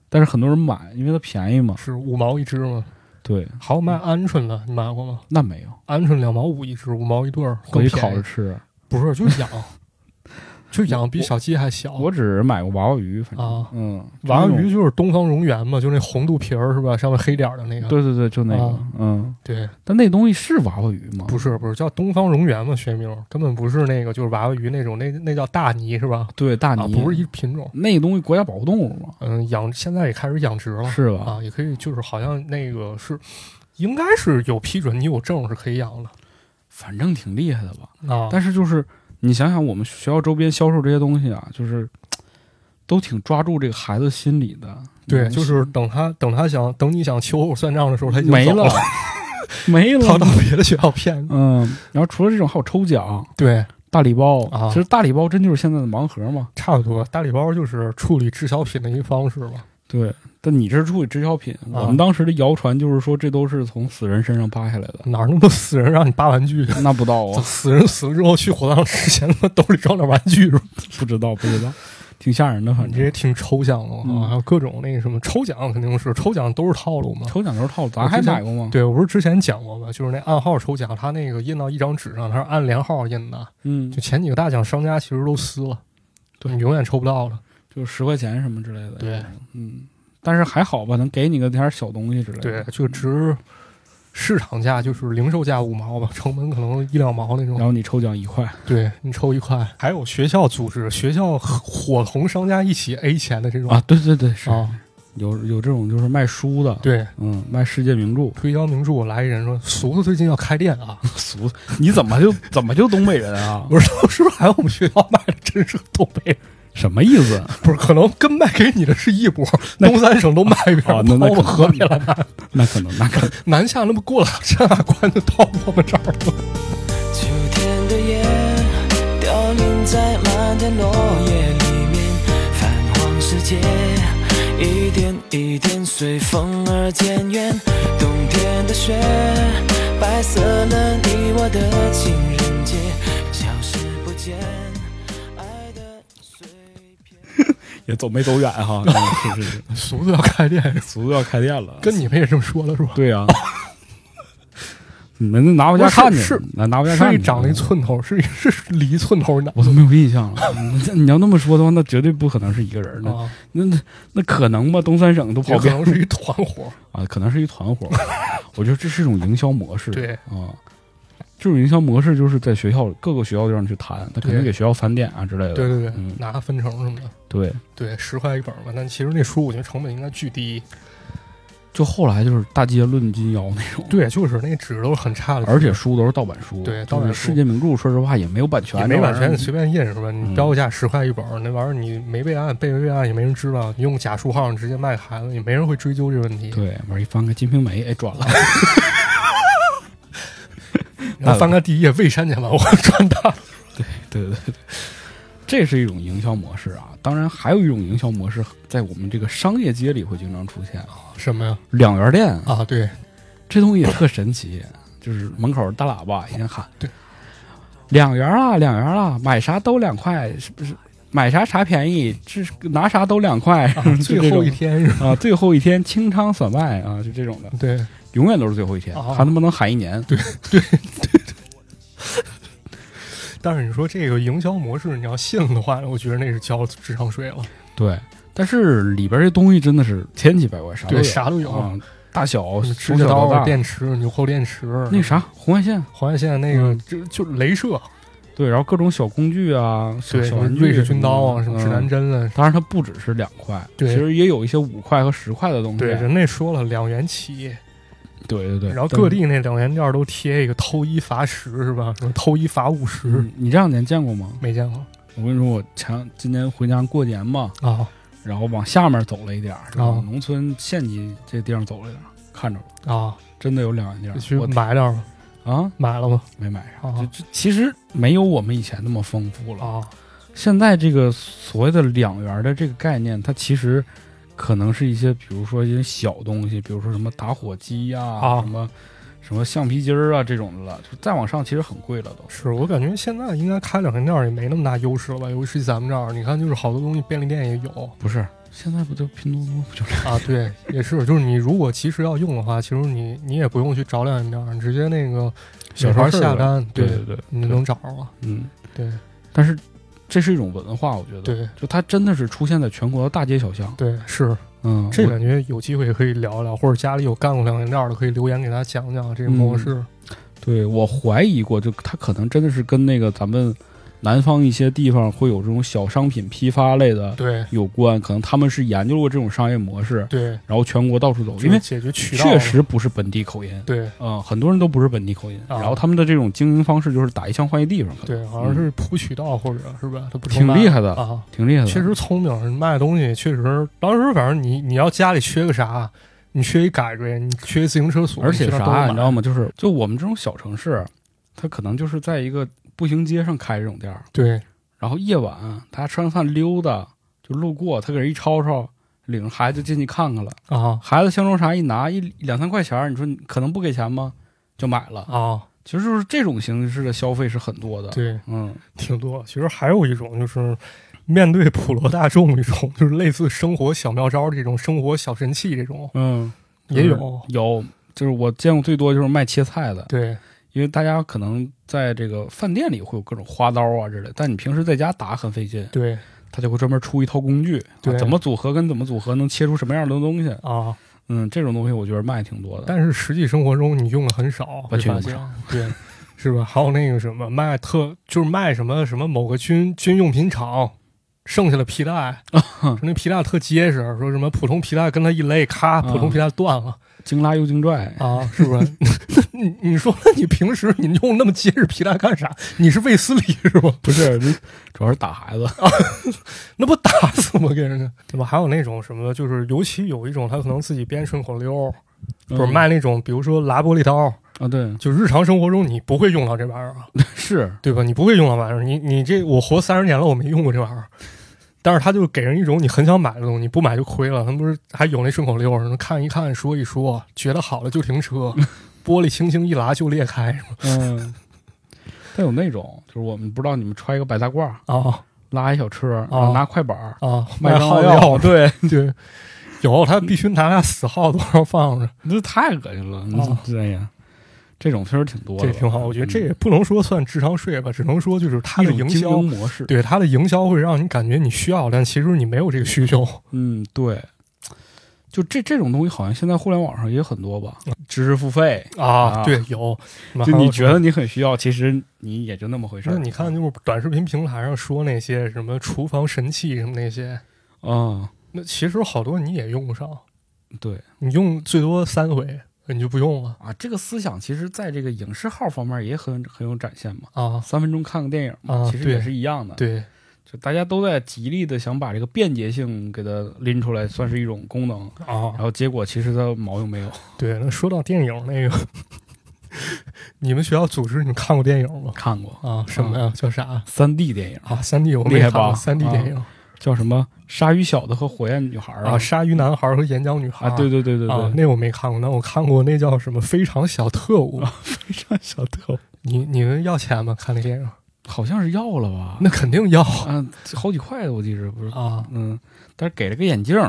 但是很多人买，因为它便宜嘛。是五毛一只嘛。对，还有卖鹌鹑的，你买过吗？那没有，鹌鹑两毛五一只，五毛一对儿，可以烤。着吃。不是，就养，就养比小鸡还小。我只买过娃娃鱼，反正啊嗯，娃娃鱼就是东方蝾螈嘛，就那红肚皮儿是吧？上面黑点儿的那个。对对对，就那个，啊嗯。对，但那东西是娃娃鱼吗？不是不是叫东方蝾螈嘛，学名根本不是那个，就是娃娃鱼那种，那那叫大鲵是吧？对，大啊，鲵、不是一品种。那东西国家保护动物嘛，嗯，养现在也开始养殖了，是吧？啊，也可以，就是好像那个是，应该是有批准，你有证是可以养的反正挺厉害的吧。啊。但是就是你想想，我们学校周边销售这些东西啊，就是都挺抓住这个孩子心理的。对，嗯就是等他等他想等你想秋后算账的时候，他已经没了 没了跑到。别的学校骗。嗯，然后除了这种，还有抽奖、对，大礼包。啊其实大礼包真就是现在的盲盒嘛。差不多。大礼包就是处理滞销品的一个方式吧。对，但你这是处理滞销品，啊我们当时的谣传就是说这都是从死人身上扒下来的，哪儿那么多死人让你扒玩具？那不到啊，死人死了之后去火葬之前，他妈兜里装点玩具是吧？不知道不知道，挺吓人的，反正你这也挺抽象的嗯啊，还有各种那个什么抽奖，肯定是抽奖都是套路嘛。抽奖都是套路，咱还买过吗？对，我不是之前讲过吗？就是那暗号抽奖，它那个印到一张纸上，它是按连号印的。嗯就，前几个大奖，商家其实都撕了，对你永远抽不到了。就十块钱什么之类的。对，嗯，但是还好吧，能给你个点儿小东西之类的。，对。就值市场价就是零售价五毛吧，成本可能一两毛那种。然后你抽奖一块，对你抽一块，还有学校组织，学校伙同商家一起 A 钱的这种。啊，对对对，是、啊。有有这种就是卖书的，，对，嗯，卖世界名著，推销名著来一人说，俗子最近要开店啊，俗，你怎么就怎么就东北人啊？我说是不是还有我们学校卖的真是东北人？什么意思？不是，可能跟卖给你的是一波，东三省都卖一遍，哦那那们河北来卖，那可能，那可能，南下那不过了山海关就到我们这儿了。秋天的叶凋零在漫天落叶里面，泛黄世界一点一点随风而渐远。冬天的雪白色了你我的情人也走没走远哈、嗯是是是，俗子要开店，俗子要开店了，跟你们也这么说了是吧？对呀、你们拿回家看去，是是拿拿回家看去，是长了一寸头，是一 是离寸头难我都没有印象了。你 你要那么说的话，那绝对不可能是一个人的，啊，那那那可能吗？东三省都跑也可能是一团伙。啊，可能是一团伙。我觉得这是一种营销模式。对啊，这种营销模式就是在学校各个学校就让你去谈，他肯定给学校返点啊之类的。对对对，嗯拿分成什么的，对，对，十块一本嘛。但其实那书我觉得成本应该巨低。就后来就是大街论金腰那种。对，就是那纸都是很差的，而且书都是盗版书，对盗版书世界名著，说实话也没有版权，也没版权，你随便印是吧？嗯你标价十块一本儿，那玩意儿你没备案，备没备案也没人知道。你用假书号，你直接卖给孩子，也没人会追究这问题。对，玩一翻开《金瓶梅》，哎，转了。然后翻开第一页未删减版，我赚大了。对对对对，这是一种营销模式啊。当然，还有一种营销模式，在我们这个商业街里会经常出现啊，什么呀？两元店啊，对，这东西也特神奇，就是门口大喇叭一天喊，对，两元啊，两元啊，买啥都两块，是不是？买啥啥便宜，这拿啥都两块，啊最后一天是吧？啊，最后一天清仓甩卖啊，就这种的，对，永远都是最后一天，啊。还能不能喊一年，对对 对，但是你说这个营销模式，你要信的话，我觉得那是交智商税了。对，但是里边这东西真的是千奇百怪，啥都有，对啥都有。啊。大小指从甲刀、小到大。电池、纽扣电池，那个啥红外线，红外线那个嗯。就就镭射，对，然后各种小工具啊，小对，什么小瑞士军刀啊，什么指南嗯针啊，当然，它不只是两块，对。其实也有一些五块和十块的东西。对，人家说了两元起，对对对。然后各地那两元店都贴一个偷一罚十，是吧？什么偷一罚五十，嗯，你这两年见过吗？没见过我跟你说，我前今年回家过年嘛，啊然后往下面走了一点儿，啊往农村县级这地方走了一点儿，看着了，啊！真的有两元店儿。去我买点儿吗？啊，买了吗？没买上。其实没有我们以前那么丰富了。啊现在这个所谓的两元的这个概念，它其实可能是一些，比如说一些小东西，比如说什么打火机呀、啊什么什么橡皮筋儿啊这种的了。就再往上，其实很贵了都。是我感觉现在应该开两元店儿也没那么大优势了吧？尤其是咱们这儿，你看，就是好多东西便利店也有不是，现在不就拼多多不就啊。对，也是，就是你如果其实要用的话，其实你你也不用去找两元店儿，你直接那个小孩事儿呗下单，对对对，你就能找着了。嗯。对但是这是一种文化，我觉得，对。就它真的是出现在全国的大街小巷。对，是。嗯，我这感觉有机会可以聊聊，或者家里有干过两元店儿的，可以留言给他讲讲这个模式。对我怀疑过，就它可能真的是跟那个咱们南方一些地方会有这种小商品批发类的对有关，可能他们是研究过这种商业模式，对，然后全国到处走，因为解决渠道确实不是本地口音。对嗯，很多人都不是本地口音，啊然后他们的这种经营方式就是打一枪换一地方，对，好像是铺渠道或者是吧？他不挺厉害的啊。挺厉害的。确实聪明，卖的东西确实，当时反正你你要家里缺个啥，你缺一改锥，你缺一自行车锁，而且啥，买你知道吗？就是就我们这种小城市，它可能就是在一个步行街上开这种店儿，对然后夜晚大家吃完饭溜达，就路过，他给人一吵吵，领着孩子进去看看了。啊孩子相中啥一拿一两三块钱，你说你可能不给钱吗？就买了。啊，其实就是这种形式的消费是很多的。，对，嗯，挺多。其实还有一种就是。面对普罗大众，一种 就是类似生活小妙招这种生活小神器，这种嗯，也有。有，就是我见过最多就是卖切菜的，对因为大家可能在这个饭店里会有各种花刀啊之类，但你平时在家打很费劲，对他就会专门出一套工具，对啊怎么组合跟怎么组合能切出什么样的东西。啊，嗯，这种东西我觉得卖挺多的。但是实际生活中你用的很少，会完全用不发现，对，是吧？还有那个什么卖特，就是卖什么什么某个军军用品厂剩下的皮带，说那皮带特结实，说什么普通皮带跟它一勒，咔，普通皮带断了、精拉又精拽，啊，是不是？你你说你平时你用那么结实皮带干啥？你是卫斯理是吧？不是，这主要是打孩子。那不打死吗？给人家对吧？还有那种什么，就是尤其有一种他可能自己编顺口溜，不是嗯卖那种，比如说拉玻璃刀。啊，对，就日常生活中你不会用到这玩意儿啊，是，对吧？你不会用到玩意儿，你你这我活三十年了，我没用过这玩意儿。但是他就给人一种你很想买的东西，你不买就亏了。他们不是还有那顺口溜，什么看一看，说一说，觉得好了就停车，玻璃轻轻一拉就裂开？嗯。但有那种，就是我们不知道你们揣一个白大褂，啊拉一小车，然后拿快板啊，卖卖耗药，对，对，有他必须拿俩死耗子往上放着，这太恶心了。啊这呀，这种确实挺多的，这挺好。我觉得这嗯也不能说算智商税吧，只能说就是它的营销模式。对它的营销会让你感觉你需要，但其实你没有这个需求。嗯，对，就这这种东西，好像现在互联网上也很多吧，知识付费，啊，啊对，有。就你觉得你很需要，其实你也就那么回事儿。那你看，就是短视频平台上说那些什么厨房神器什么那些，啊，那其实好多你也用不上，对你用最多三回，你就不用了啊，这个思想其实在这个影视号方面也很很有展现嘛。啊。三分钟看个电影嘛，啊其实也是一样的。对就大家都在极力的想把这个便捷性给它拎出来，算是一种功能啊，然啊，后结果其实它毛用没有。对。那说到电影那个，你们学校组织你们看过电影吗？看过啊，什么呀？叫啥？三 D 电影，啊，三 D 我没厉害吧看过三 D 啊电影叫什么《鲨鱼小子和火焰女孩》啊，鲨鱼男孩和演讲女孩啊，对对对对对，啊，那我没看过，那我看过那叫什么《非常小特务》非常小特务，你你们要钱吗？看那电影？好像是要了吧？那肯定要。嗯，好几块的我记着不是，啊，嗯，但是给了个眼镜，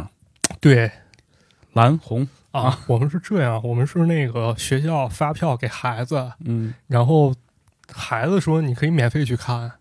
对。蓝红，啊，我们是这样，我们是那个学校发票给孩子，嗯，然后孩子说你可以免费去看，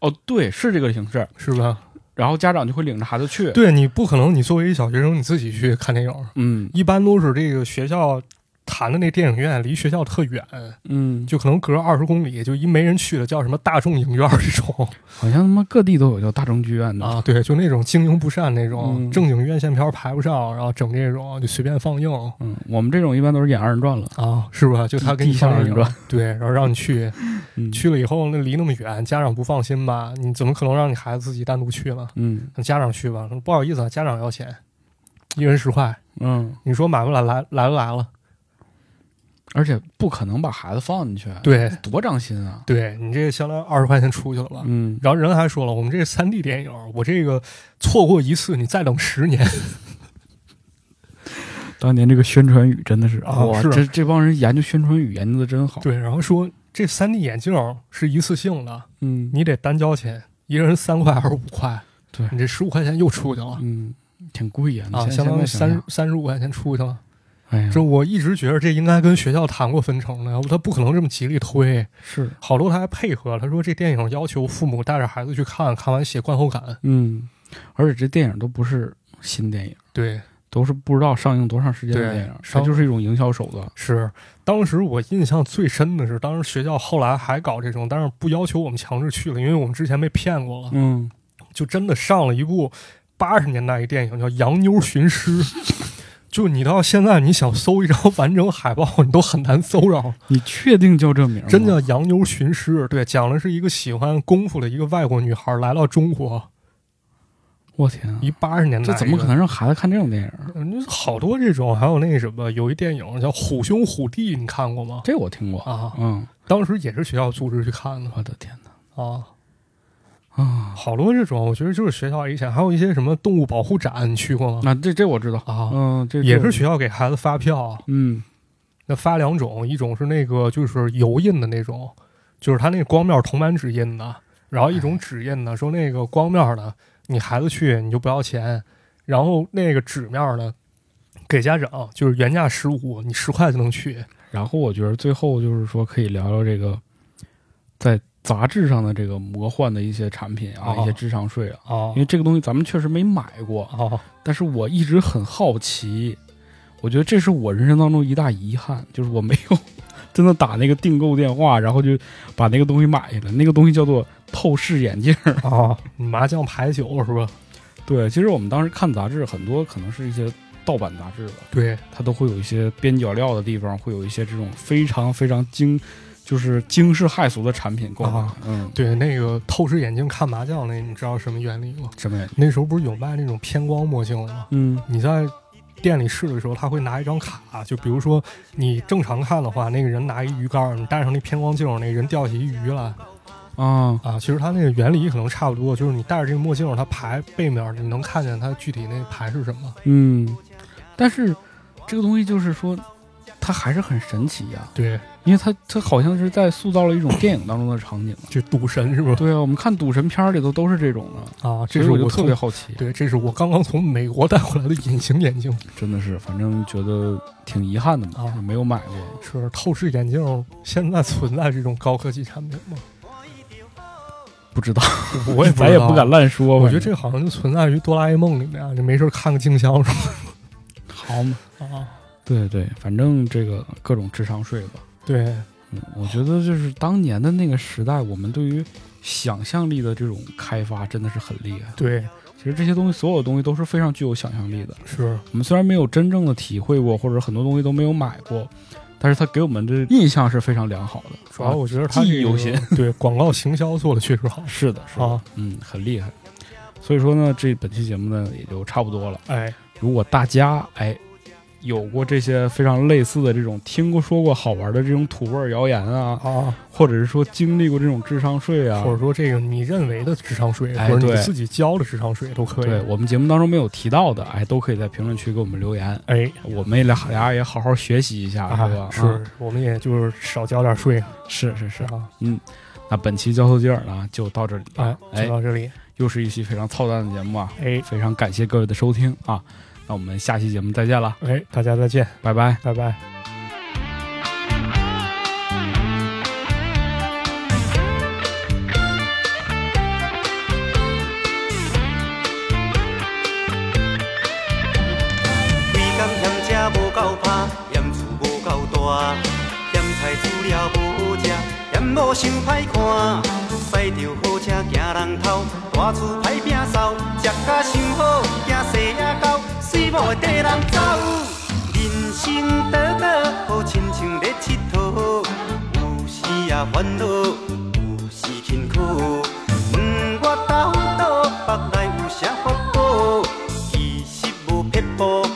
哦，对，是这个形式。是吧？然后家长就会领着孩子去。，对你不可能，你作为一小学生你自己去看电影，嗯一般都是这个学校谈的那电影院离学校特远，嗯，就可能隔二十公里，就一没人去的叫什么大众影院这种好像他妈各地都有叫大众剧院的。啊，对，就那种经营不善那种，嗯正经院线片排不上，然后整这种就随便放映嗯，我们这种一般都是演二人转了。啊，是吧？就他给你地下放电影二人转，对，然后让你去，嗯去了以后那离那么远，家长不放心吧？你怎么可能让你孩子自己单独去了？嗯那家长去吧，不好意思啊，家长要钱，一人十块。嗯，你说买不来，来来都来了，而且不可能把孩子放进去，对多长心啊。对你这相当于二十块钱出去了吧？嗯，然后人还说了，我们这三 D 电影，我这个错过一次，你再等十年。当年这个宣传语真的是啊哇，是这这帮人研究宣传语研究的真好。对，然后说这三 D 眼镜是一次性的，嗯，你得单交钱，一个人三块还是五块？对你这十五块钱又出去了。嗯，挺贵呀，啊，相当于三三十五块钱出去了。哎呀，这我一直觉得这应该跟学校谈过分成的，要不他不可能这么极力推。是，好多他还配合，他说这电影要求父母带着孩子去看，看完写观后感。嗯，而且这电影都不是新电影，对，都是不知道上映多长时间的电影，它就是一种营销手段。是当时我印象最深的是，当时学校后来还搞这种，但是不要求我们强制去了，因为我们之前被骗过了，嗯，就真的上了一部八十年代一电影叫《洋妞寻尸》。就你到现在，你想搜一张完整海报，你都很难搜着。你确定叫这名吗？真叫《洋妞寻尸》，对，讲的是一个喜欢功夫的一个外国女孩来到中国，我天啊，一八十年代，这怎么可能？让孩子看这种电影？嗯，好多这种，还有那什么，有一电影叫《虎兄虎弟》，你看过吗？这我听过啊嗯，当时也是学校组织去看的我的天哪啊，啊！好多这种，我觉得就是学校以前还有一些什么动物保护展，你去过吗？那这这我知道啊嗯，这也是学校给孩子发票，嗯那发两种，一种是那个就是油印的那种，就是他那个光面铜版纸印的，然后一种纸印的，说那个光面的，你孩子去你就不要钱，然后那个纸面的给家长就是原价十五，你十块就能去。然后我觉得最后就是说可以聊聊这个在杂志上的这个魔幻的一些产品啊，哦一些智商税啊，啊因为这个东西咱们确实没买过，啊但是我一直很好奇，我觉得这是我人生当中一大遗憾，就是我没有 真的打那个订购电话，然后就把那个东西买下来。那个东西叫做透视眼镜儿。啊！麻将牌九是吧？对，其实我们当时看杂志，很多可能是一些盗版杂志吧，对它都会有一些边角料的地方，会有一些这种非常非常惊，就是惊世骇俗的产品购买。啊嗯，对，那个透视眼镜看麻将那，你知道什么原理吗？什么原理？那时候不是有卖那种偏光墨镜的吗？嗯你在店里试的时候，他会拿一张卡，就比如说你正常看的话，那个人拿一鱼竿，你戴上那偏光镜，那人钓起一鱼来啊，啊。其实它那个原理可能差不多，就是你戴着这个墨镜，它牌背面你能看见它具体那牌是什么。嗯，但是这个东西就是说，它还是很神奇呀、对，因为他他好像是在塑造了一种电影当中的场景。这赌神是吧？对啊，我们看赌神片里头都是这种的，啊，这是我从别好奇。对，这是我刚刚从美国带回来的隐形眼镜，真的是，反正觉得挺遗憾的嘛，啊没有买过。是透视眼镜。现在存在这种高科技产品吗？不知道，我也 咱也不敢乱说。我觉得这好像就存在于哆啦 A 梦里面啊，你没事儿看个静香什么好嘛，啊。对对，反正这个各种智商税吧。对，嗯，我觉得就是当年的那个时代，我们对于想象力的这种开发真的是很厉害。对，其实这些东西，所有东西都是非常具有想象力的。是我们虽然没有真正的体会过，或者很多东西都没有买过，但是他给我们的印象是非常良好的。主要我觉得他记忆犹新。对广告行销做的确实好。是的，是的，啊嗯，很厉害。所以说呢，这本期节目呢也就差不多了。哎，如果大家哎有过这些非常类似的这种听过说过好玩的这种土味儿谣言啊，啊，或者是说经历过这种智商税啊，或者说这个你认为的智商税，哎或者你自己交的智商税都可以。对我们节目当中没有提到的，哎，都可以在评论区给我们留言，哎，我们俩俩也好好学习一下，是吧？是，我们也就是少交点税是是是。啊。嗯那本期交头接耳呢就到这里了，哎，就到这里。又是一期非常操蛋的节目啊，哎非常感谢各位的收听啊，那我们下期节目再见了，哎，大家再见，拜拜，拜拜。狗，水某会缀人走。人生短短，好亲像咧佚佗，有时也烦恼，有时辛苦。问我到倒，腹内有啥法宝？其实无撇步，